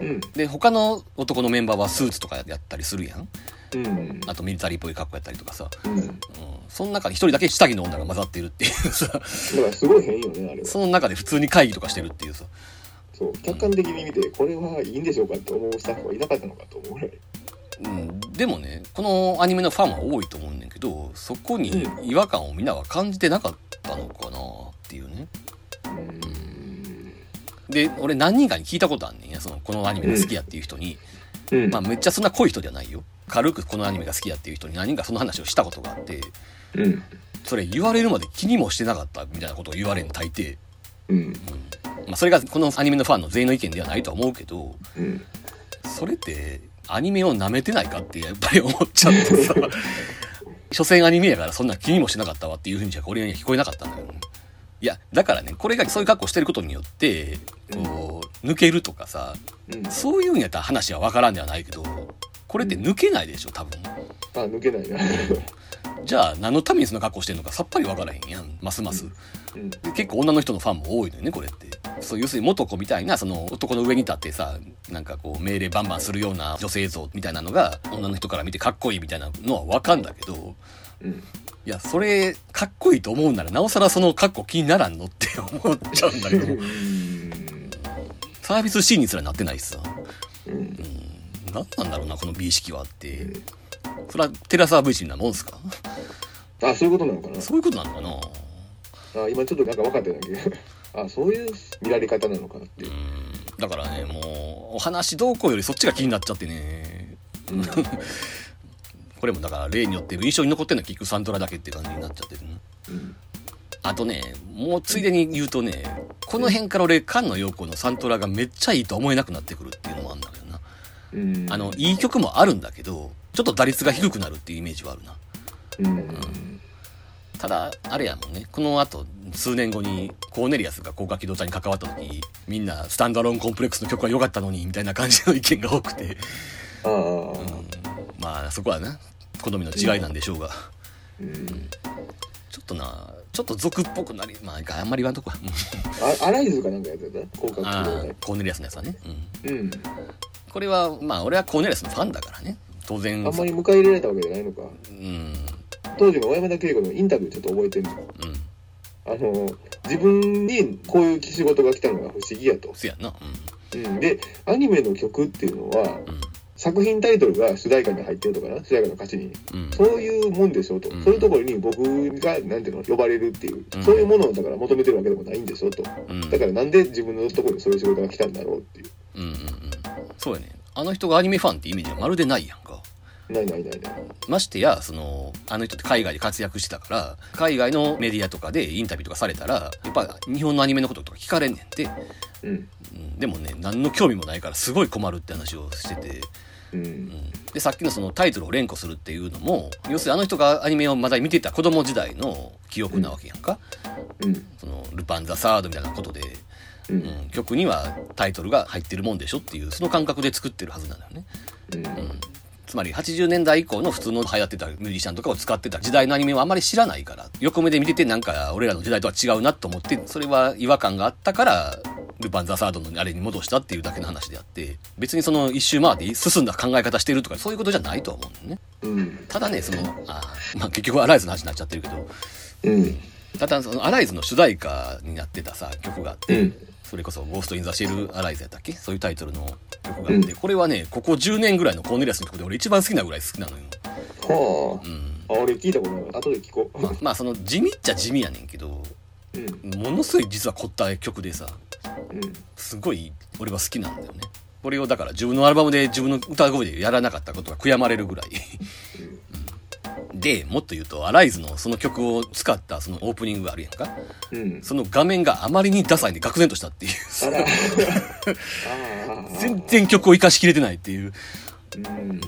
S2: うん。
S1: で他の男のメンバーはスーツとかやったりするやん。
S2: うん。
S1: あとミリタリーっぽい格好やったりとかさ、
S2: うん。
S1: うん、その中に一人だけ下着の女が混ざってるっていうさ。
S2: だからすごい変よねあれは。
S1: その中で普通に会議とかしてるっていうさ。
S2: そう。客観的に見てこれはいいんでしょうかって思うスタッフはいなかったのかと思うぐらい
S1: うん、でもねこのアニメのファンは多いと思うねんけどそこに違和感をみんなは感じてなかったのかなっていうね。
S2: うん
S1: で俺何人かに聞いたことあんねんや。そのこのアニメが好きやっていう人に、
S2: うん。
S1: まあめっちゃそんな濃い人じゃないよ。軽くこのアニメが好きやっていう人に何人かその話をしたことがあって。
S2: うん。
S1: それ言われるまで気にもしてなかったみたいなことを言われんの大抵、
S2: うん。
S1: まあ、それがこのアニメのファンの全員の意見ではないとは思うけど
S2: うん。
S1: それってアニメを舐めてないかってやっぱり思っちゃってさ。所詮アニメやからそんな気にもしなかったわっていうふうにしか俺には聞こえなかったんだよねいやだからねこれがそういう格好してることによってこう抜けるとかさ
S2: うん。
S1: そういうんやったら話は分からんではないけどこれって抜けないでしょ多分。
S2: あ抜けないな。
S1: じゃあ何のためにその格好してんのかさっぱり分からへんやん。ますます。
S2: うん。
S1: で結構女の人のファンも多いのよねこれって。そう要するに元子みたいなその男の上に立ってさなんかこう命令バンバンするような女性像みたいなのが女の人から見てかっこいいみたいなのは分かんだけど
S2: うん。
S1: いやそれかっこいいと思うならなおさらそのかっこ気にならんのって 思っちゃうんだけど。サービスシーンにすらなってないしさ
S2: うん。
S1: 何なんだろうなこの美意識はって。それはテラサー V シなもんすか？
S2: あそういうことなのかな？
S1: そういうことなのかな？
S2: あ今ちょっとなんか分かったような気があそういう見られ方なのかなって。
S1: うん。だからねもうお話どうこうよりそっちが気になっちゃってね。
S2: うん
S1: これもだから例によって印象に残ってるのは結局サントラだけって感じになっちゃってるね
S2: うん
S1: あとねもうついでに言うとねこの辺から俺菅野陽子のサントラがめっちゃいいと思えなくなってくるっていうのもあるんだけどな。
S2: うん。
S1: あのいい曲もあるんだけどちょっと打率が低くなるっていうイメージはあるな。
S2: うん。
S1: ただあれやもんね。このあと数年後にコーネリアスが高架機動隊に関わった時みんなスタンドアローンコンプレックスの曲は良かったのにみたいな感じの意見が多くて、うんまあそこはな好みの違いなんでしょうが、
S2: うん
S1: ちょっとなちょっと俗っぽくなりまああんまり言わんとこ。は
S2: アライズかなんかやってた？広
S1: コーネリアスのやつはね、うん、
S2: うん。
S1: これはまあ俺はコーネリアスのファンだからね。当然。
S2: あんまり迎え入れられたわけじゃないのか。
S1: うん。
S2: 当時の小山田圭吾のインタビューちょっと覚えてるの
S1: うん。
S2: あの自分にこういう仕事が来たのが不思議やと、
S1: そやな。
S2: うん、でアニメの曲っていうのは
S1: うんうん
S2: 作品タイトルが主題歌に入ってるとかな？主題歌の歌詞に。
S1: うん。
S2: そういうもんでしょと、
S1: うん。
S2: そういうところに僕がなんていうの呼ばれるっていう、
S1: うん。
S2: そういうものをだから求めてるわけでもないんでしょと。
S1: うん。
S2: だからなんで自分のところにそういう仕事が来たんだろうっていう。
S1: うんうんうん。そうやね。あの人がアニメファンってイメージはまるでないやんか。
S2: ないないないない。
S1: ましてやそのあの人って海外で活躍してたから海外のメディアとかでインタビューとかされたらやっぱ日本のアニメのこととか聞かれんねんって、
S2: うん。
S1: うん、でもね何の興味もないからすごい困るって話をしてて、
S2: う
S1: うん。ん、でさっきのそのタイトルを連呼するっていうのも要するにあの人がアニメをまだ見てた子供時代の記憶なわけやんか、
S2: うん。
S1: そのルパン・ザ・サードみたいなことで、
S2: う
S1: うんん、曲にはタイトルが入ってるもんでしょっていうその感覚で作ってるはずなんだよね。
S2: うん。
S1: うん、つまり80年代以降の普通の流行ってたミュージシャンとかを使ってた時代のアニメをあまり知らないから、横目で見ててなんか俺らの時代とは違うなと思って、それは違和感があったから、ルパンザサードのあれに戻したっていうだけの話であって、別にその一周回って進んだ考え方してるとかそういうことじゃないと思うんだよね。
S2: うん。
S1: ただね、その、あまあ結局アライズの話になっちゃってるけど、
S2: うん。
S1: ただそのアライズの主題歌になってたさ、曲があって、
S2: うん。
S1: それこそゴースト・イン・ザ・シェル・アライズやったっけ？そういうタイトルの曲があって、これはね、ここ10年ぐらいのコーネリアスの曲で俺一番好きなぐらい好きなのよ。
S2: は
S1: うん。
S2: あ。あ、俺聞いたことない。後で聞こう。
S1: まあその地味っちゃ地味やねんけど、
S2: うん。
S1: ものすごい実は凝った曲でさ、
S2: うん。
S1: すごい俺は好きなんだよね。これをだから自分のアルバムで自分の歌声でやらなかったことが悔やまれるぐらい。うんで、もっと言うと、アライズのその曲を使ったそのオープニングがあるやんか。
S2: うん。
S1: その画面があまりにダサいんで愕然としたっていう。全然曲を活かしきれてないっていう。
S2: うん。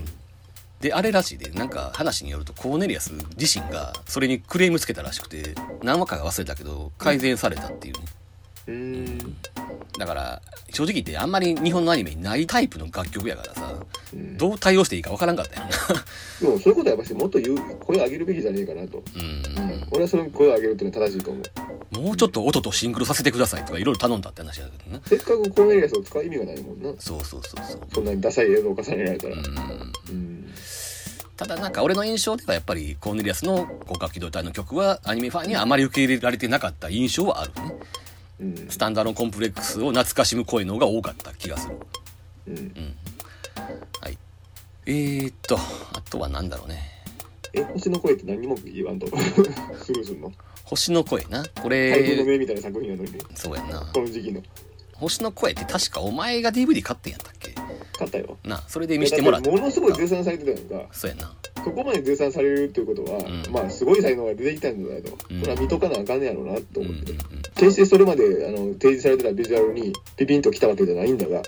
S1: で、あれらしいで、なんか話によるとコーネリアス自身がそれにクレームつけたらしくて、何話か忘れたけど、改善されたっていうね。
S2: うん。
S1: だから、正直言ってあんまり日本のアニメにないタイプの楽曲やからさ、
S2: うん
S1: どう対応していいかわからんかったよな。
S2: でもそういうことはやっぱしもっと言う声を上げるべきじゃねえかなと。
S1: う
S2: うん
S1: ん。
S2: 俺はその声を上げるっていうのは正しいと思う。
S1: もうちょっと音とシンクロさせてくださいとかいろいろ頼んだって話だけどな。
S2: せっかくコーネリアスを使う意味がないもんな。
S1: そうそうそうそう。
S2: そんなにダサい映像を重ねられたら。
S1: うん。
S2: うん。
S1: ただなんか俺の印象ではやっぱりコーネリアスの広角機動隊の曲はアニメファンにはあまり受け入れられてなかった印象はあるね。
S2: うん。
S1: スタンダードンコンプレックスを懐かしむ声の方が多かった気がする。
S2: うん。
S1: はい。えー、っと、あとは何だろうね。
S2: え、星の声って何にも言わんと。スルーすんの
S1: 星の声な。こ
S2: 怪盗の
S1: れ、
S2: 目みたいな作品やのにね。
S1: そうやな。
S2: この時期の。
S1: 星の声って確かお前が DVD 買ってんやったっけ？
S2: 買ったよ。
S1: な、それで見してもらった。
S2: ものすごい絶賛されてたやんか。
S1: そうやな。
S2: そこまで絶賛されるっていうことは、
S1: うん
S2: まあすごい才能が出てきたんだよと。
S1: うん
S2: それは見とかなあかんねやろうなと
S1: うんうんうん
S2: 思って。決してそれまであの提示されてたビジュアルにピピンときたわけじゃないんだが、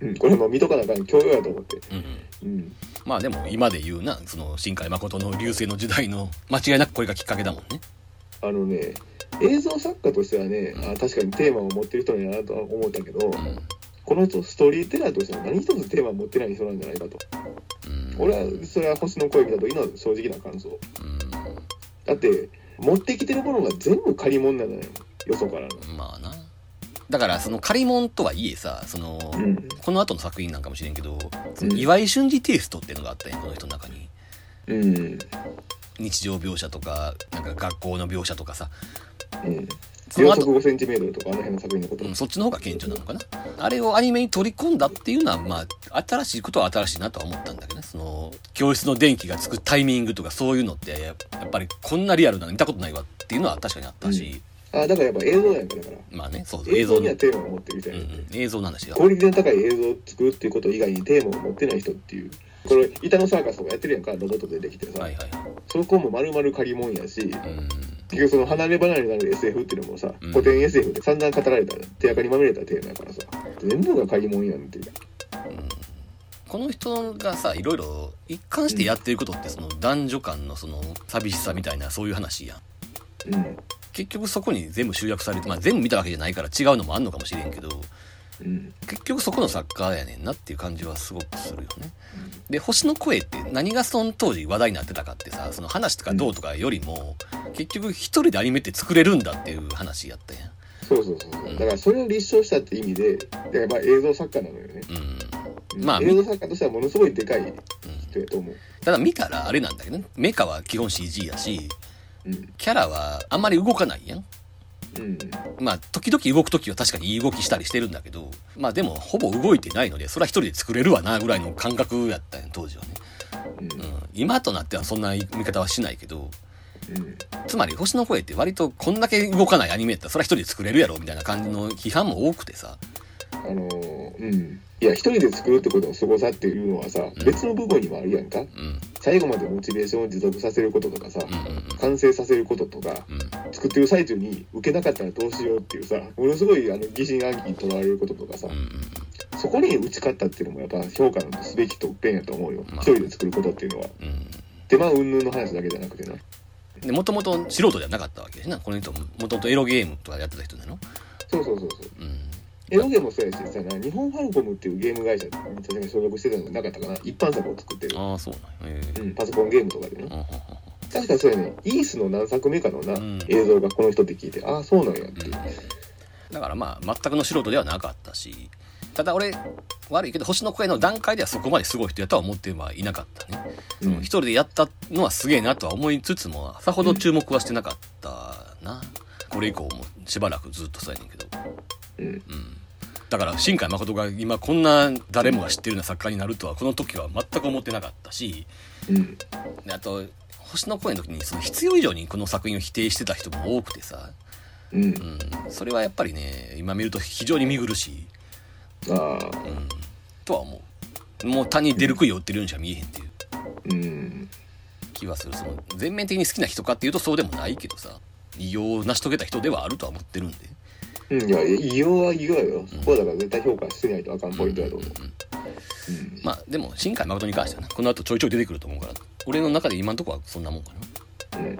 S2: うん、これも見とかなあかん教養やと思って。
S1: うんうん。
S2: うん。
S1: まあでも今で言うな、その新海誠の流星の時代の間違いなくこれがきっかけだもんね。
S2: あのね、映像作家としてはね、
S1: うん
S2: あ確かにテーマを持ってる人なんやなとは思ったけど、
S1: うん。
S2: この人ストーリーテラーとしては何一つテーマを持ってない人なんじゃないかと。
S1: うん。
S2: 俺はそれは星の声見た時の正直な感想。
S1: うん。
S2: だって、持ってきてるものが全部借り物なの？よ。よそからの。
S1: まあな。だからその借り物とはいえさ、その、
S2: うん。
S1: この後の作品なんかもしれんけど、
S2: うん
S1: 岩井俊二テイストっていうのがあったんや、この人の中に。
S2: うん。
S1: 日常描写とか、なんか学校の描写とかさ、
S2: うん。
S1: その後
S2: 秒速5センチメートルとかあの辺の作品のこと。
S1: うん、そっちの方が顕著なのかな。あれをアニメに取り込んだっていうのは、まあ、新しいことは新しいなとは思ったんだけどね。その、教室の電気がつくタイミングとかそういうのって、やっぱりこんなリアルなの見たことないわっていうのは確かにあったし、
S2: あ、だからやっぱ映像やんかだから。
S1: まあね、そう
S2: 映像
S1: 映像の、
S2: にはテーマを持ってる人
S1: うん
S2: やねん
S1: うん、映像の話が。
S2: クオリティの高い映像を作るっていうこと以外にテーマを持ってない人っていう。これ、板のサーカスとかやってるやんか、ロボットでできてさ。
S1: はいはいはい。
S2: そこも丸々借り物やし、
S1: うん。
S2: 結局その離れ離れになる SF っていうのもさ、
S1: うん
S2: 古典 SF で散々語られた手垢にまみれたテーマやからさ、全部が借り物やんっていう。
S1: この人がさ、いろいろ一貫してやってることって、その男女間のその寂しさみたいなそういう話やん。
S2: うん。
S1: 結局そこに全部集約されて、まあ全部見たわけじゃないから違うのもあんのかもしれんけど、
S2: うん。
S1: 結局そこの作家やねんなっていう感じはすごくするよね。で、星の声って何がその当時話題になってたかってさ、その話とかどうとかよりも、結局一人でアニメって作れるんだっていう話やったやん。
S2: そうそうそうそう。だからそれを立証したって意味で、でやっぱ映像作家なのよね。
S1: うん。まあ、
S2: 映
S1: み
S2: 像作家としてはものすごいでかい人やと思う。
S1: ただ見たらあれなんだけどね。メカは基本 CG やし、
S2: うん。
S1: キャラはあんまり動かないやん。
S2: うん。
S1: まあ、時々動く時は確かにいい動きしたりしてるんだけど、まあでも、ほぼ動いてないので、それは一人で作れるわな、ぐらいの感覚やったんや、当時はね。
S2: うん。
S1: うん。今となってはそんな見方はしないけど、
S2: うん。
S1: つまり、星の声って割とこんだけ動かないアニメやったら、それは一人で作れるやろ、みたいな感じの批判も多くてさ。
S2: あのーうん。いや、一人で作るってことの凄さっていうのはさ、
S1: うん
S2: 別の部分にもあるやんか。
S1: うん。
S2: 最後までモチベーションを持続させることとかさ、
S1: うんうん
S2: 完成させることとか。作ってる最中に受けなかったらどうしようっていうさ、ものすごいあの疑心暗鬼にとらわれることとかさ、そこに打ち勝ったっていうのもやっぱ評価のすべき特権やと思うよ。
S1: まあ
S2: 一人で作ることっていうのは。
S1: うん。
S2: 手間云々の話だけじゃなくてな。
S1: で、もともと素人じゃなかったわけですな。この人も、もともとエロゲームとかやってた人なの？
S2: そうそうそうそう。
S1: うん。
S2: エロゲもそうやしさな日本ファルコムっていうゲーム会社に確か所属してたのなかったかな。一般作を作ってる、
S1: ああそうなんや。ええ
S2: うん、パソコンゲームとかでね。
S1: うんうんうん
S2: 確かそうやね。イースの何作目かのな、
S1: うん。
S2: 映像がこの人って聞いてああそうなんやって。いう、
S1: だからまあ全くの素人ではなかったしただ俺悪いけど星の声の段階ではそこまですごい人やとは思ってはいなかったね、その一人でやったのはすげえなとは思いつつもさほど注目はしてなかったな、これ以降もしばらくずっとそうやねんけど
S2: うん。
S1: うんだから新海誠が今こんな誰もが知ってるような作家になるとはこの時は全く思ってなかったしあと星の声の時にその必要以上にこの作品を否定してた人も多くてさ、
S2: うん。
S1: うん、それはやっぱりね今見ると非常に見苦しい、うん、とは思う。もう他に出る杭を打ってるようにしか見えへんっていう
S2: うん。
S1: 気はする。その全面的に好きな人かっていうとそうでもないけどさ偉業を成し遂げた人ではあるとは思ってるんで
S2: うん。いや異様は異様やよ。そこはだから絶対評価しないとあかんポイントやと思う、
S1: まあでも新海誠に関してはなこの後ちょいちょい出てくると思うから。俺の中で今のところはそんなもんかな。
S2: うん
S1: うん。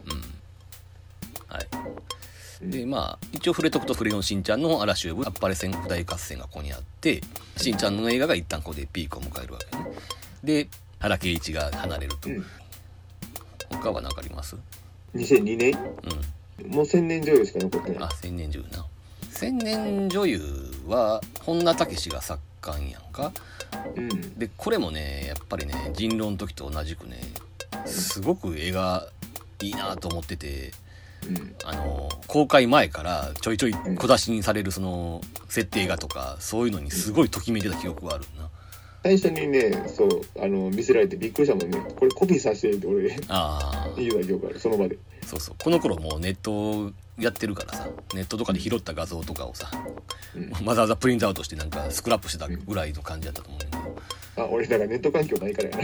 S1: はい。でまあ一応触れとくと「クレヨンしんちゃん」の嵐を呼ぶあっぱれ戦国大合戦がここにあってしんちゃんの映画が一旦ここでピークを迎えるわけね。で原敬一が離れると、
S2: うん。
S1: 他は何かあります
S2: ？2002年？
S1: うん。
S2: もう千年女優しか残ってない。
S1: あ千年女優な千年女優は本田武史が作家やんか。
S2: うん。
S1: でこれもねやっぱりね人狼の時と同じくねすごく絵がいいなと思ってて
S2: うん。
S1: あの公開前からちょいちょい小出しにされるその設定画とかそういうのにすごいときめいてた記憶があるな。
S2: 最初にねそうあの見せられてびっくりしたもんね。これコピーさせてって俺
S1: あ
S2: 言うた記憶あるその場で。
S1: あそうそう。この頃もうネットやってるからさネットとかで拾った画像とかをさ
S2: うん。
S1: わざわざプリントアウトしてなんかスクラップしてたぐらいの感じだったと思うんだけど。
S2: あ俺だからネット環境ないからやな。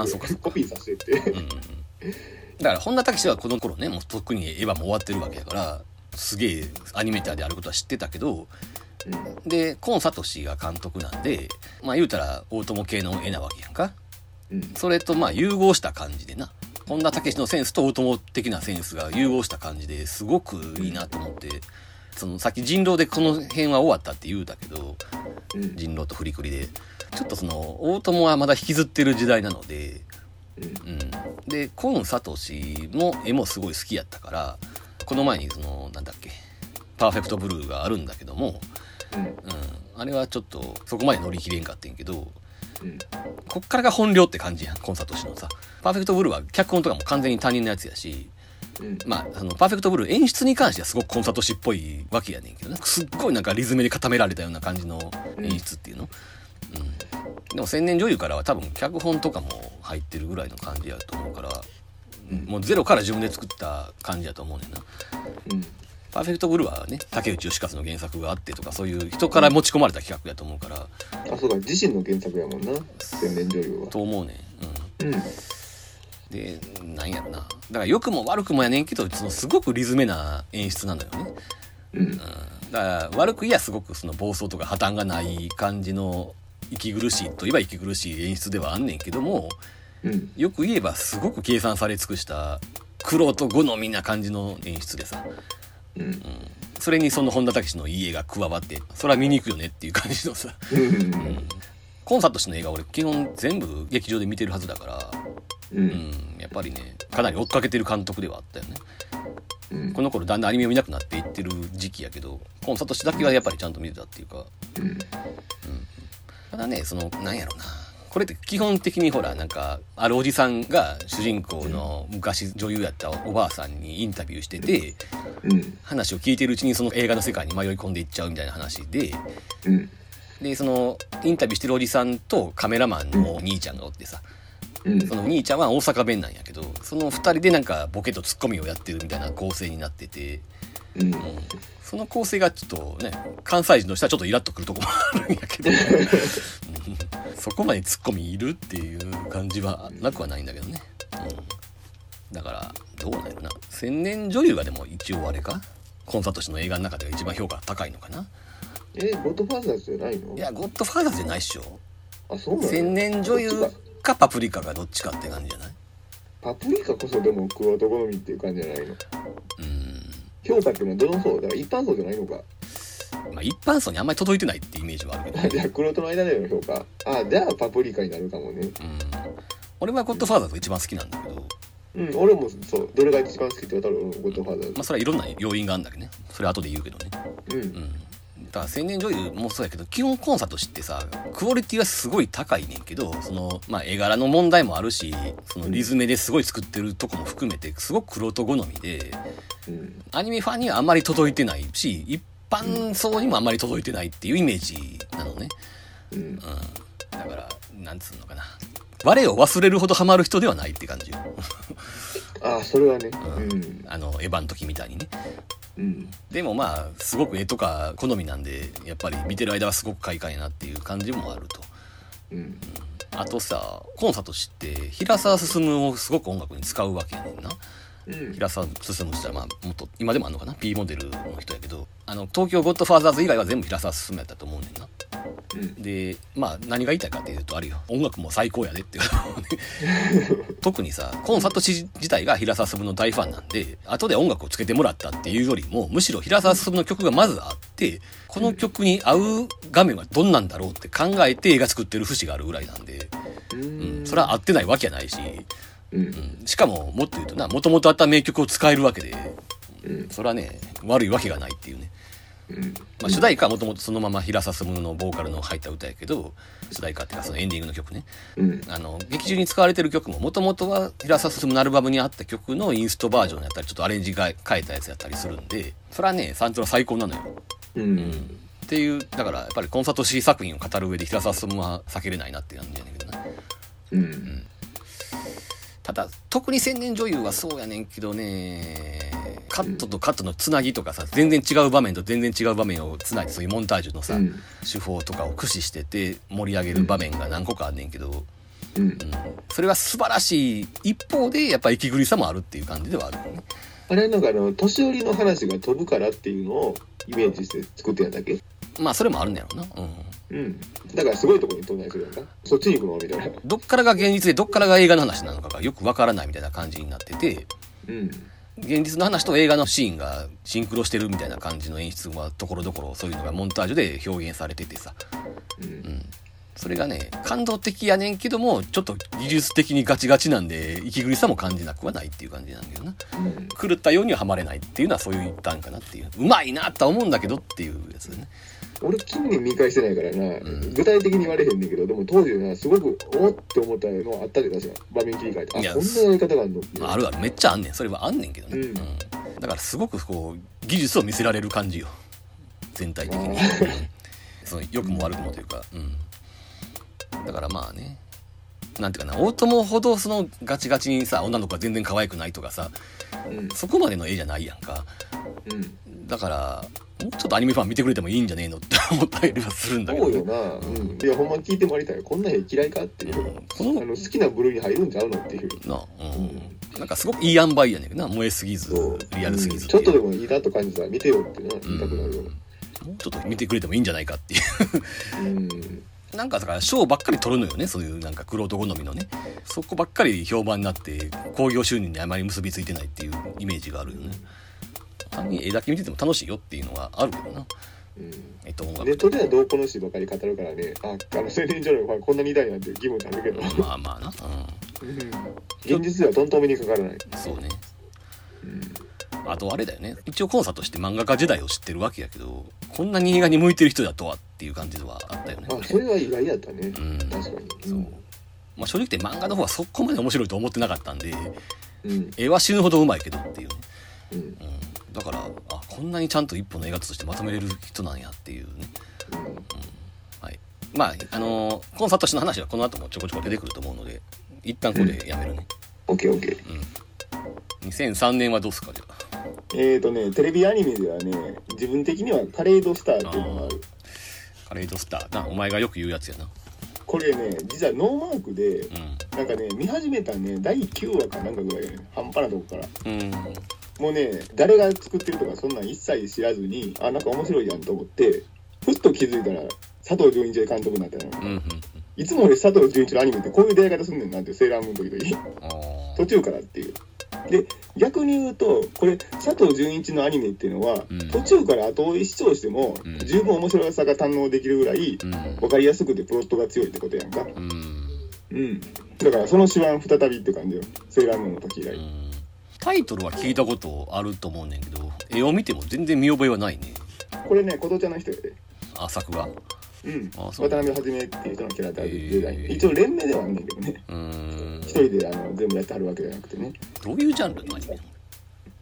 S1: あー そっか
S2: コピーさせてって。
S1: うんうん。うんだから本田武史はこの頃ねもうとっくにエヴァも終わってるわけやからすげえアニメーターであることは知ってたけどでコンサトシが監督なんでまあ言うたら大友系の絵なわけやんか。
S2: うんうん。
S1: それとまあ融合した感じでな本田武史のセンスと大友的なセンスが融合した感じですごくいいなと思ってそのさっき人狼でこの辺は終わったって言うたけど
S2: うん。
S1: 人狼とフリクリで。ちょっとその大友はまだ引きずってる時代なので
S2: うん。
S1: うん、でコン・サトシも絵もすごい好きやったからこの前にそのなんだっけ「パーフェクトブルー」があるんだけども、
S2: うん。
S1: うん、あれはちょっとそこまで乗り切れんかってんけど
S2: うん。
S1: こっからが本領って感じやんコン・サトシのさ。パーフェクトブルーは脚本とかも完全に他人のやつやし
S2: うん。
S1: まあそのパーフェクトブルー演出に関してはすごくコンサトシっぽいわけやねんけどね。すっごいなんかリズムで固められたような感じの演出っていうの、うん、でも千年女優からは多分脚本とかも入ってるぐらいの感じやと思うから、うん。もうゼロから自分で作った感じやと思うねんな。
S2: うん
S1: パーフェクトブルーはね竹内義和の原作があってとかそういう人から持ち込まれた企画やと思うから。
S2: あそうか自身の原作やもんな千年女優は。
S1: と思うねん、うん、
S2: うん。
S1: でなんやろな。だから良くも悪くもやねんけどそのすごくリズメな演出なんだよね。
S2: うん。
S1: だから悪く言えばすごくその暴走とか破綻がない感じの息苦しいといえば息苦しい演出ではあんねんけども
S2: うん。
S1: よく言えばすごく計算され尽くした苦労と好みな感じの演出でさ、
S2: うん。
S1: うん、それにその本田武史のいい絵が加わってそれは見に行くよねっていう感じのさ、
S2: うん。
S1: うん、コンサート氏の映画俺基本全部劇場で見てるはずだから、
S2: う
S1: うん。ん、やっぱりねかなり追っかけてる監督ではあったよね。
S2: うん。
S1: この頃だんだんアニメを見なくなっていってる時期やけどコンサート氏だけはやっぱりちゃんと見てたっていうか。
S2: うん。
S1: ただねそのなんやろなこれって基本的にほらなんかあるおじさんが主人公の昔女優やったおばあさんにインタビューしてて
S2: うん。
S1: 話を聞いてるうちにその映画の世界に迷い込んでいっちゃうみたいな話で
S2: うん。
S1: でそのインタビューしてるおじさんとカメラマンの兄ちゃんがおってさ
S2: うん。
S1: その兄ちゃんは大阪弁なんやけどその2人でなんかボケとツッコミをやってるみたいな構成になってて、
S2: うん。
S1: うん、その構成がちょっとね関西人としてはちょっとイラッとくるとこもあるんやけど、う ん そこまでツッコミいるっていう感じはなくはないんだけどね、うん、だからどうなんやろな。千年女優がでも一応あれか？コンサート氏の映画の中では一番評価高いのかな？
S2: えゴッドファーザーズじゃないの？
S1: いやゴッドファーザーズじゃないっしょ。
S2: あそうなの
S1: 千年女優
S2: か
S1: かパプリカがどっちかって感じじゃない？
S2: パプリカこそでもクワ好みっていう感じじゃないの。
S1: うん。
S2: 評価っていうのはどの層だから一般層じゃないのか
S1: まあ、一般層にあんまり届いてないってイメージはあるけど、ね、
S2: じゃあ、黒人の間での評価。あ、じゃあパプリカになるかもね。
S1: うん、俺はゴッドファーザーズが一番好きなんだけど、
S2: うん、俺もそう、どれが一番好きって言われたら、ゴッドファーザーズ
S1: まあ、それはいろんな要因があるんだけどねそれは後で言うけどね、
S2: うん
S1: う。ん、だから青年女優もそうやけど基本コンサートしてさクオリティはすごい高いねんけどその、まあ、絵柄の問題もあるしそのリズムですごい作ってるとこも含めてすごく黒人好みで
S2: うん。
S1: アニメファンにはあんまり届いてないし一般層にもあんまり届いてないっていうイメージなのね、
S2: うん。
S1: うん、だからなんつうのかな我を忘れるほどハマる人ではないって感じよ
S2: あ、それはね。
S1: う
S2: うん。
S1: あのエヴァの時みたいにね
S2: うん。
S1: でもまあすごく絵とか好みなんでやっぱり見てる間はすごく快感やなっていう感じもあると
S2: うん。
S1: あとさコンサートして平沢進をすごく音楽に使うわけやねんな
S2: うん。
S1: 平沢進って言ったらまあもっと今でもあんのかな？P モデルの人やけど。あの東京ゴッドファーザーズ以外は全部平沢進やったと思うねんな。
S2: うん。
S1: でまあ何が言いたいかっていうとあるよ。音楽も最高やでっていう。特にさコンサート自体が平沢進の大ファンなんで後で音楽をつけてもらったっていうよりもむしろ平沢進の曲がまずあってこの曲に合う画面はどんなんだろうって考えて映画作ってる節があるぐらいなんで、
S2: う
S1: うん、
S2: ん。
S1: それは合ってないわけやないし、
S2: うん。
S1: うん、しかももっと言うとなもともとあった名曲を使えるわけで
S2: うん。
S1: それはね悪いわけがないっていうね
S2: うん。
S1: まあ、主題歌はもともとそのまま平沢進のボーカルの入った歌やけど主題歌っていうかそのエンディングの曲ね
S2: うん。
S1: あの劇中に使われてる曲ももともとは平沢進のアルバムにあった曲のインストバージョンやったりちょっとアレンジが変えたやつやったりするんでそれはねサントラ最高なのよ、
S2: う
S1: うん
S2: ん。
S1: っていうだからやっぱりコンサート C 作品を語る上で平沢進は避けれないなって感じやねんけどな
S2: うん。
S1: ただ特に青年女優はそうやねんけどねカットとカットのつなぎとかさ全然違う場面と全然違う場面をつないでそういうモンタージュのさ、
S2: うん。
S1: 手法とかを駆使してて盛り上げる場面が何個かあんねんけど、
S2: うん。
S1: うん。それは素晴らしい一方でやっぱ息苦しさもあるっていう感じではあるよね。
S2: あれなんかあの、年寄りの話が飛ぶからっていうのをイメージして作ってやったっけ？
S1: まあそれもあるんだろうな、うん、
S2: うん。だからすごいところに飛んだりするやんか。そっちに行くのみたいな。
S1: どっからが現実でどっからが映画の話なのかがよくわからないみたいな感じになってて
S2: うん。
S1: 現実の話と映画のシーンがシンクロしてるみたいな感じの演出はところどころそういうのがモンタージュで表現されててさ、
S2: う。
S1: うんん、それがね感動的やねんけどもちょっと技術的にガチガチなんで息苦しさも感じなくはないっていう感じなんだけどな
S2: うん。
S1: 狂ったようにはハマれないっていうのはそういう一端かなっていううまいなとは思うんだけどっていうやつだね
S2: 俺、近年見返してないからな、
S1: ん。
S2: 具体的に言われへんねんけど、でも当時な、すごく、おっって思ったのあったで、確か。場面切り替えて。あ、んなやり方があるの？
S1: ああるある。めっちゃあんねんそれはあんねんけどね、
S2: うん。
S1: だからすごくこう技術を見せられる感じよ。全体的に、その良くも悪くもというか、うん、だからまあね。なんていうかな大友ほどそのガチガチにさ女の子が全然可愛くないとかさ
S2: うん。
S1: そこまでの絵じゃないやんか。
S2: うん。
S1: だからもうちょっとアニメファン見てくれてもいいんじゃねえの？って思ったりはするんだけどね、
S2: そうよな。うん。いや、ほんま聞いてもらいたい。こんな絵嫌いかっていう。
S1: うんこの
S2: あの、好きな部類に入るんちゃうのっていう。
S1: なあ、うん、なんかすごくいい塩梅やねんな燃えすぎずリアルすぎず
S2: うんちょっとで
S1: も
S2: もいいなと感じたら見てよってな、言いたくなるよ。
S1: もうちょっと見てくれてもいいんじゃないかっていう
S2: うん。
S1: なんかだから賞ばっかり取るのよねそういうなんか玄人好みのねそこばっかり評判になって興行収入にあまり結びついてないっていうイメージがあるよね単に絵だけ見てても楽しいよっていうのはあるけどな
S2: うん。
S1: えっと音
S2: ネッ
S1: 楽
S2: トではどうこの詩ばかり語るからね、あ、あの青年女のファンこんなに痛いなんて気分になるけど、
S1: まあまあな
S2: 現実ではとんとめにかからない。
S1: うんそうね
S2: うん。
S1: あとあれだよね一応コンサートして漫画家時代を知ってるわけやけどこんなに映画に向いてる人だとはっていう感じではあったよね
S2: あ、それは意外だったね。
S1: うん
S2: 確かに。
S1: そうまあ正直言って漫画の方はそこまで面白いと思ってなかったんで
S2: うん。
S1: 絵は死ぬほどうまいけどっていうね
S2: うん。
S1: うん、だからあこんなにちゃんと一本の映画としてまとめれる人なんやっていうね、はい、まああのーコンサート誌の話はこの後もちょこちょこ出てくると思うので一旦ここでやめるね、
S2: オッケーオッケー。
S1: うん、2003年はどうすかじゃあ？
S2: えーとね、テレビアニメではね、自分的にはカレードスターっていうのがある。
S1: カレードスター。なお前がよく言うやつやな。
S2: これね、実はノーマークで、
S1: う
S2: なんかね、見始めたね、第9話かなんかぐらいやね、半端なとこから。
S1: んうん
S2: もうね、誰が作ってるとかそんなん一切知らずに、あ、なんか面白いやんと思って、ふっと気づいたら、佐藤純一監督になったの。
S1: うんうん
S2: いつも俺佐藤純一のアニメってこういう出会い方すんねんなんて、セーラームーンの時々。途中からっていう。で逆に言うとこれ佐藤純一のアニメっていうのは、
S1: うん。
S2: 途中から後追い視聴しても、
S1: うん。
S2: 十分面白さが堪能できるぐらい
S1: うん。
S2: 分かりやすくてプロットが強いってことやんか。
S1: うん。
S2: うん。だからその手腕再びって感じよ。セーラームーンの時以来、
S1: うんタイトルは聞いたことあると思うねんけど絵を見ても全然見覚えはないね。
S2: これね琴ちゃんの人やで。
S1: あ作が
S2: うん。
S1: あそう。
S2: 渡辺はじめっていう人のキャラクターデザイン、
S1: へー
S2: 一応連名ではあんねんけどね。
S1: うーん。
S2: 一人であの全部やってはるわけじゃなくてね。
S1: どういうジャンルのアニメ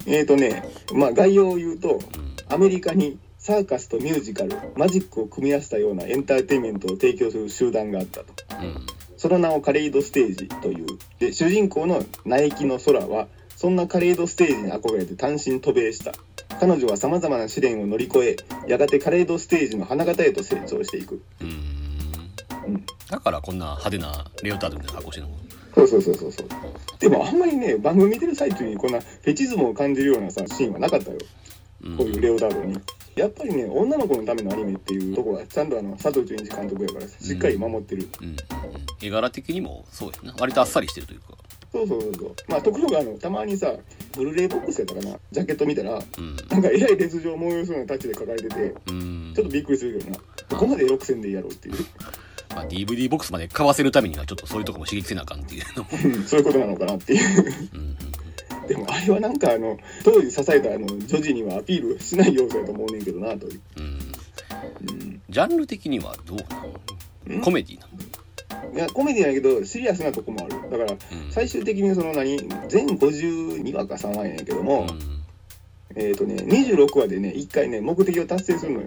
S2: えーとねまあ概要を言うと
S1: うん。
S2: アメリカにサーカスとミュージカルマジックを組み合わせたようなエンターテインメントを提供する集団があったと。
S1: うん。
S2: その名をカレイドステージという。で主人公の苗木の空はそんなカレイドステージに憧れて単身渡米した。彼女はさまざまな試練を乗り越えやがてカレイドステージの花形へと成長していく。
S1: うーん。
S2: うん。
S1: だからこんな派手なレオタードみたいな格好してるの？
S2: そうそうそうそうそう。でもあんまりね番組見てる最中にこんなフェチズムを感じるようなさシーンはなかったよ。
S1: うん。
S2: こういうレオタードに。やっぱりね女の子のためのアニメっていうとこはちゃんとあの佐藤純一監督やからしっかり守ってる、
S1: うん。うん。うん。絵柄的にもそうやな。割とあっさりしてるというか
S2: そうそうそうそう。まあところがあの。たまにさブルーレイボックスやったかな。ジャケット見たら
S1: うん。
S2: なんかえらい列状を催すようなタッチで書かれてて
S1: うん。
S2: ちょっとびっくりするけどな。ここまでエロくせんでいいやろうっていう。
S1: まあ、DVD ボックスまで買わせるためにはちょっとそういうとこも刺激せなあかんっていうのも、
S2: うんそういうことなのかなっていう。
S1: うん。
S2: でもあれはなんかあの当時支えたあの女児にはアピールしない要素やと思うねんけどなという、
S1: うん。ジャンル的にはどうなの？
S2: ん？
S1: コメディなの？
S2: いやコメディやけどシリアスなとこもある。だから
S1: うん。
S2: 最終的にその何？全52話か3話やけども、えっ、とね26話でね1回ね目的を達成するのよ。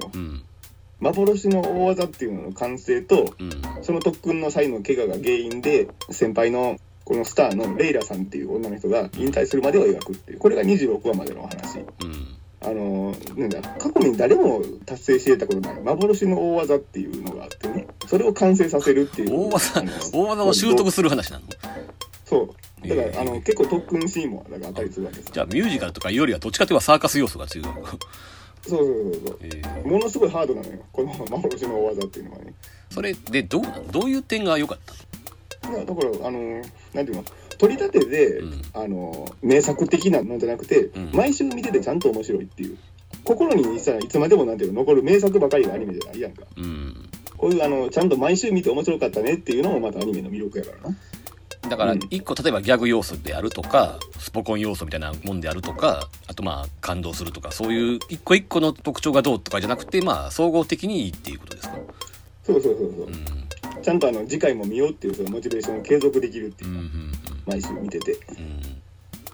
S2: 幻の大技っていうのの完成と
S1: うん。
S2: その特訓の際の怪我が原因で先輩のこのスターのレイラさんっていう女の人が引退するまでを描くっていう。これが26話までのお話。
S1: うん
S2: あのなんだ過去に誰も達成してたことない幻の大技っていうのがあってねそれを完成させるっていう。
S1: 大技大技を習得する話なの？
S2: そう。だから、
S1: えー
S2: あの結構特訓シーンもだからあったりするわけです
S1: じゃあミュージカルとかよりはどっちかというとサーカス要素が強いの？
S2: そうそうそうそう。
S1: えー。
S2: ものすごいハードなのよ。この幻の大技っていうのはね。
S1: それでどうどういう点が良かったの？
S2: いやだからあのなんていうの？取り立てで、
S1: うん。
S2: あの名作的なのじゃなくて、
S1: うん。
S2: 毎週見ててちゃんと面白いっていう。心にさいつまでもなんていうの残る名作ばかりがアニメじゃないやんか。
S1: うん。
S2: こういうあのちゃんと毎週見て面白かったねっていうのもまたアニメの魅力やからな。
S1: だから
S2: うん。
S1: 一個例えばギャグ要素であるとかスポコン要素みたいなもんであるとかあとまあ感動するとかそういう一個一個の特徴がどうとかじゃなくてまあ総合的にいいっていうことですか？
S2: そうそうそうそう。
S1: う、ん。
S2: ちゃんとあの次回も見ようっていうそのモチベーションを継続できるっていう。う、
S1: ん
S2: 毎週見てて。
S1: うん。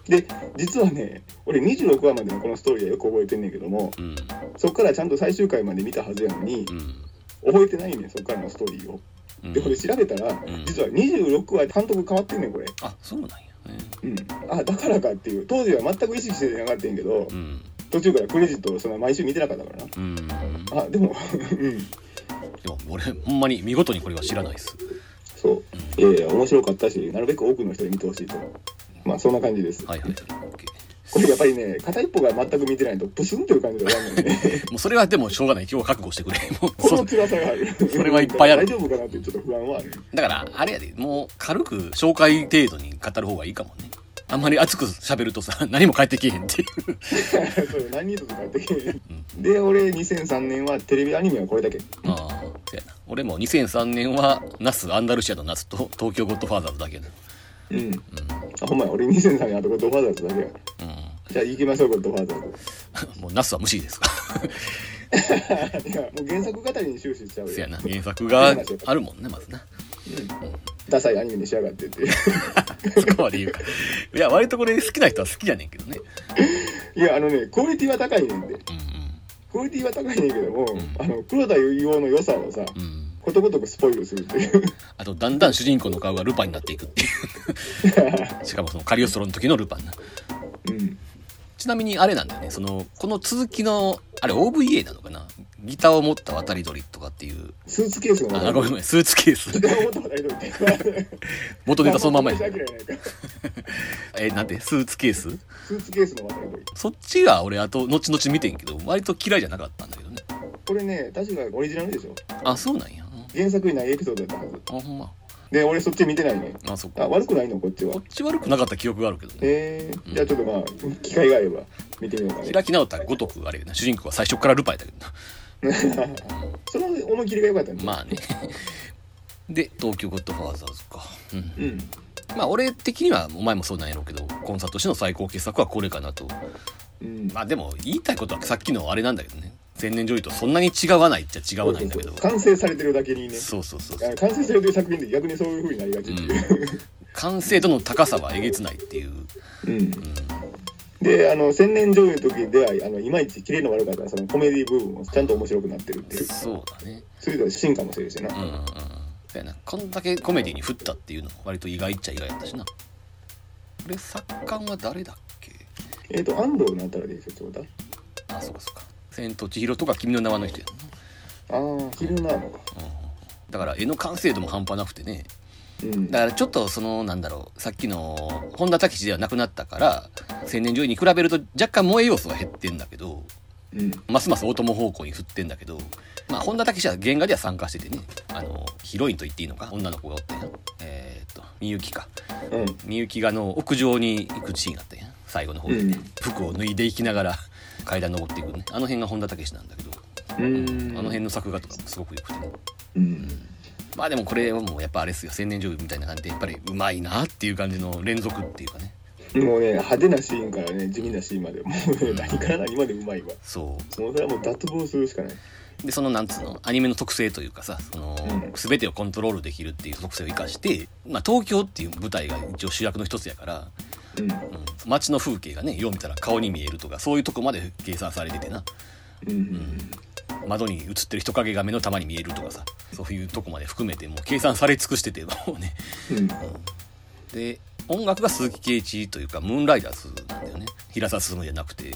S2: で実はね俺26話までのこのストーリーはよく覚えてんねんけども
S1: うん。
S2: そっからちゃんと最終回まで見たはずやのに
S1: うん。
S2: 覚えてないねんそっからのストーリーを。
S1: うん。
S2: でこれ調べたら、
S1: ん。
S2: 実は26話監督変わってんねんこれ。
S1: あそうなんや。ね
S2: うん。あだからかっていう当時は全く意識してなかったんやけど
S1: うん。
S2: 途中からクレジットをその毎週見てなかったから
S1: うん。
S2: なあでもうん
S1: でも俺ほんまに見事にこれは知らないです
S2: そう。いやいや面白かったしなるべく多くの人に見てほしいと。まあそんな感じです。
S1: はいはい。
S2: これやっぱりね片一方が全く見てないとプスンという感じで終わるので。ね
S1: もうそれはでもしょうがない。今日は覚悟してくれ。もう
S2: こ
S1: そ
S2: の辛さがある。
S1: それはいっぱいある。
S2: 大丈夫かなってちょっと不安はある。
S1: だからあれやでもう軽く紹介程度に語る方がいいかもねあんまり熱く喋るとさ 何も返ってけえへんっていう。
S2: そう何人とかってで俺2003年はテレビアニメはこれだけ。
S1: ああそうやな。俺も2003年はナスアンダルシアの夏と東京ゴッドファーザーズだけやな
S2: うん。あほんまや。俺2003年あとゴッドファーザーズだけや。
S1: う
S2: じゃあ行きましょうゴッドファーザーズ。
S1: ん もうナスは無視です。か
S2: いやもう原作語りに終始しちゃうよ。
S1: せやな。原作があるもんねまずな
S2: ダサいアニメに仕上がってって。い う
S1: そこまで言うか。いや割とこれ好きな人は好きやねんけどね。
S2: いやあのねクオリティは高いねんで。
S1: う
S2: クオリティは高いねんけども、
S1: ん。
S2: あの黒田結魚の良さをさ
S1: んうんうん。
S2: ことごとくスポイルするっていう。
S1: あとだんだん主人公の顔がルパンになっていくっていう。しかもそのカリオストロの時のルパンな。
S2: うん
S1: ちなみにあれなんだよね。そのこの続きのあれ OVA なのかな？ギターを持った渡り鳥とかっていう。
S2: スーツケースの
S1: あごめんごめん。スーツケース。
S2: ギターを持ったことありとって
S1: 元ネタそのまんまや。えなんて？スーツケース？
S2: スーツケースの渡り鳥。
S1: そっちが俺あと後々見てんけど割と嫌いじゃなかったんだけどね。
S2: これね確かオリジナルでしょ。
S1: あそうなんや。
S2: 原作にないエピソードだったはず。
S1: あほんま
S2: で俺そっち見てないね。
S1: あそっか。
S2: あ悪くないの？こっちは。
S1: こっち悪くなかった記憶があるけどね。
S2: えー、じゃあちょっとまあ機会があれば見てみようかね
S1: 開き直ったらごとくあれやな。主人公は最初からルパイだけどな。
S2: その思い切りが良かったね。
S1: まあね。で東京ゴッドファーザーズか。うん。
S2: うん。
S1: まあ俺的にはお前もそうなんやろうけどコンサートとしての最高傑作はこれかなと。
S2: うん。
S1: まあでも言いたいことはさっきのあれなんだけどね千年女優とそんなに違わないっちゃ違わないんだけど。
S2: 完成されてるだけにね。
S1: そうそうそうそう。
S2: あ完成されてる作品で逆にそういう風になりがちっていう、
S1: 完成度の高さはえげつないっていう、
S2: うん。であの千年女優の時ではあのいまいちキレの悪かったそのコメディ部分もちゃんと面白くなってるっていう。
S1: そうだね。
S2: そういうのは進化もしてるしな、
S1: うんうんだよな。こんだけコメディに振ったっていうのも割と意外っちゃ意外だったしな。これ作家は誰だっけ？
S2: えっ、と安藤なんたらでしょちょうだ
S1: あそうかそうか千と千尋とか君の名はの人や。な
S2: ああ昼なのか
S1: だ。から絵の完成度も半端なくてね。
S2: うん。
S1: だからちょっとそのなんだろうさっきの本田武史ではなくなったから千年女優に比べると若干萌え要素は減ってんだけど
S2: うん。
S1: ますます大友方向に振ってんだけどまあ本田武史は原画では参加しててねあのヒロインと言っていいのか女の子がおったやんえーっとみゆきか。
S2: うん。
S1: みゆきがあの屋上に行くシーンがあったや。ん最後の方で、
S2: うん。
S1: 服を脱いでいきながら階段登っていくね。あの辺が本田武史なんだけど、
S2: うん。
S1: あの辺の作画とかもすごく良くてね。
S2: うん。
S1: まあでもこれはもうやっぱあれですよ。千年女優みたいな感じでやっぱりうまいなっていう感じの連続っていうかね。
S2: もうね派手なシーンからね地味なシーンまでもうね何から何までうまいわ。
S1: そ
S2: もう。それはもう脱帽するしかない。う
S1: でそのなんつうのアニメの特性というかさその、
S2: うん。
S1: 全てをコントロールできるっていう特性を生かして、まあ、東京っていう舞台が一応主役の一つやから、
S2: うん
S1: うん、街の風景がねよう見たら顔に見えるとかそういうとこまで計算されててな。
S2: うん。うん。
S1: 窓に映ってる人影が目の玉に見えるとかさそういうとこまで含めてもう計算され尽くしててもうね。
S2: うん。
S1: で音楽が鈴木圭一というかムーンライダーズなんだよね。平沢進じゃなくて、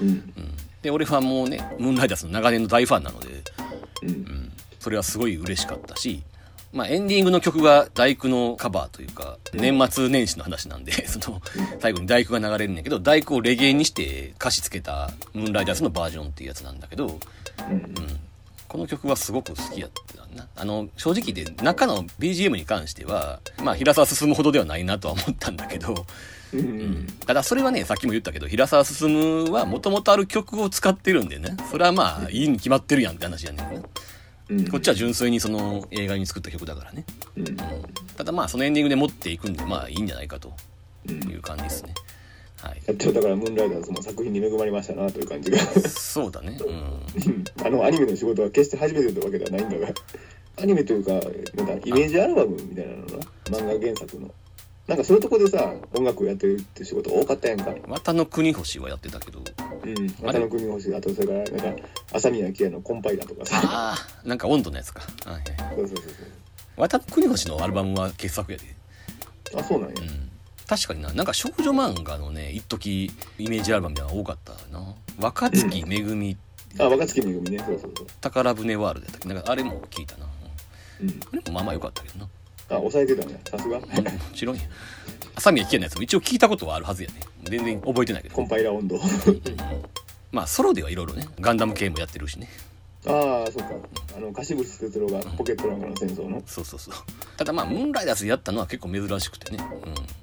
S2: うん。
S1: うん、で俺はもうねムーンライダーズの長年の大ファンなので、
S2: うん。
S1: うん、それはすごい嬉しかったしまあ、エンディングの曲が大工のカバーというか、年末年始の話なんで、その、最後に大工が流れるんだけど、大工をレゲエにして歌詞つけたムーンライダーズのバージョンっていうやつなんだけど、
S2: うん
S1: この曲はすごく好きやったな。あの、正直で中の BGM に関しては、まあ、平沢進むほどではないなとは思ったんだけど、
S2: うん。
S1: ただそれはね、さっきも言ったけど、平沢進はもともとある曲を使ってるんでね、それはまあ、いいに決まってるやんって話やねんね。
S2: うん
S1: こっちは純粋にその映画に作った曲だからね。
S2: うん
S1: ただまあ、そのエンディングで持っていくんで、まあ、いいんじゃないかと
S2: うん
S1: いう感じですね。はい。
S2: やっとだからムーンライダーズも作品に恵まれましたなという感じが
S1: そうだね。うん。
S2: う んあのアニメの仕事は決して初めてというわけではないんだがアニメというかなんだイメージアルバムみたいなのな漫画原作のなんかそういうとこでさ音楽をやってるって仕事多かったやんか。
S1: 綿の国星はやってたけど、
S2: うん「またの国星」あとそれからなんか朝宮明の「コンパイラ」とかさ。
S1: ああ、なんか温度のやつか。はいはい。はい。
S2: そうそうそう。
S1: 綿の国星のアルバムは傑作やで。
S2: そうあそうなんや。
S1: うん。確かにな、なんか少女漫画のね、一時イメージアルバムが多かったな。若月めぐみ、
S2: あ若月めぐみね。そうそうそう。
S1: 宝船ワールドやったっけ？なんかあれも聞いたな。うん。
S2: うん。
S1: あれもまあまあ良かったけどな。
S2: あ抑えてたねさすが
S1: もちろんや。朝宮危険なやつも一応聞いたことはあるはずやね。全然覚えてないけど。
S2: コンパイラ温度
S1: まあソロではいろいろね、ガンダム系もやってるしね。
S2: ああそうかあの貸物哲郎がポケットランカーの戦争の
S1: そうそうそう。ただまあ、ムーンライダーズやったのは結構珍しくてね。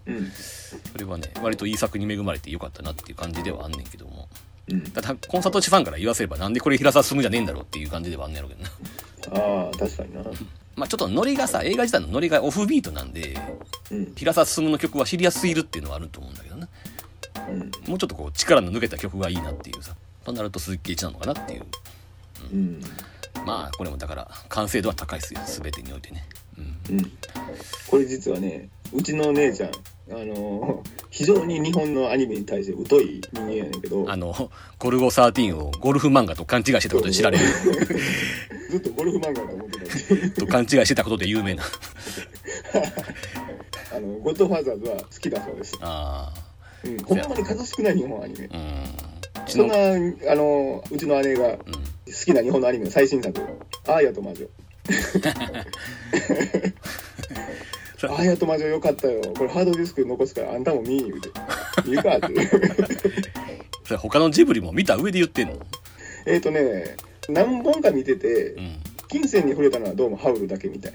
S1: うん。
S2: うん
S1: それはね、割といい作に恵まれてよかったなっていう感じではあんねんけども。
S2: うん
S1: ただ、コンサート地ファンから言わせればなんでこれ平沢進むじゃねえんだろうっていう感じではあんねやろうけどな。
S2: ああ確かにな
S1: まあちょっとノリがさ、映画自体のノリがオフビートなんで、
S2: うん
S1: 平沢進の曲は知りやすすぎるっていうのはあると思うんだけどな。
S2: うん
S1: もうちょっとこう力の抜けた曲がいいなっていうさ。となると鈴木圭一なのかなっていう。
S2: うん
S1: まあこれもだから完成度は高いですよ。全てにおいてね。うん。
S2: うんこれ実はねうちの姉ちゃんあのー非常に日本のアニメに対して疎い人間やねんけど
S1: あの、ゴルゴ13をゴルフ漫画と勘違いしてたことで知られる。
S2: ずっとゴルフ漫画だと思ってたし
S1: と勘違いしてたことで有名な。
S2: あのゴッドファーザーズは好きだそうです、
S1: あ
S2: うん、ほんまに数少ない日本アニメそん
S1: の、
S2: なあのうちの姉が
S1: うん。
S2: 好きな日本のアニメの最新作「アーヤと魔女」
S1: そ
S2: アーヤと魔女よかったよ。これハードディスク残すからあんたも見ん言うて言う。かって
S1: それ他のジブリも見た上で言ってんの？
S2: えっとね何本か見てて
S1: うん。
S2: 金銭に触れたのはどうもハウルだけみたい。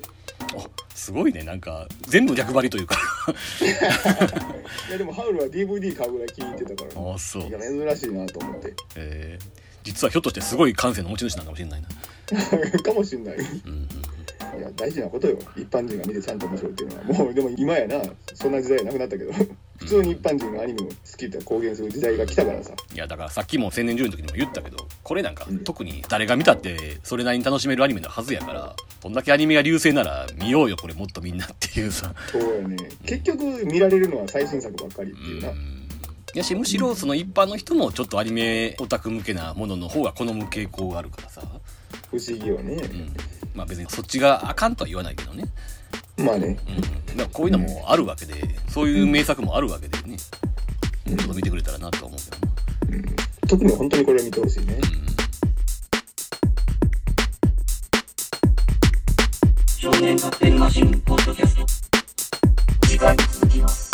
S1: あ、すごいね。なんか全部逆張りというか。
S2: いやでもハウルは DVD 買うぐらい聞いてたからね
S1: ああそう。
S2: いや珍しいなと思って。
S1: えー実はひょっとしてすごい感性の持ち主なのかもしれないな
S2: かもしんない。いや大事なことよ。一般人が見てちゃんと面白いっていうのは。もうでも今やなそんな時代はなくなったけど普通に一般人がアニメを好きって公言する時代が来たからさ。
S1: いやだからさっきも青年10の時にも言ったけどこれなんか
S2: うん。
S1: 特に誰が見たってそれなりに楽しめるアニメのはずやからこんだけアニメが流星なら見ようよこれもっとみんなっていうさ。
S2: そうやね。結局見られるのは最新作ばっかりっていうな、
S1: うん。やしむしろその一般の人もちょっとアニメオタク向けなものの方が好む傾向があるからさ、
S2: 不思議よね、
S1: うん、まあ別にそっちがあかんとは言わないけどね、
S2: まあね。
S1: うん、だからこういうのもあるわけでそういう名作もあるわけでね、もっと見てくれたらなとは思うけどな。
S2: 特に本当にこれを見てほしいね、
S3: 少年カプセルマシンポッドキャスト。次回も続きます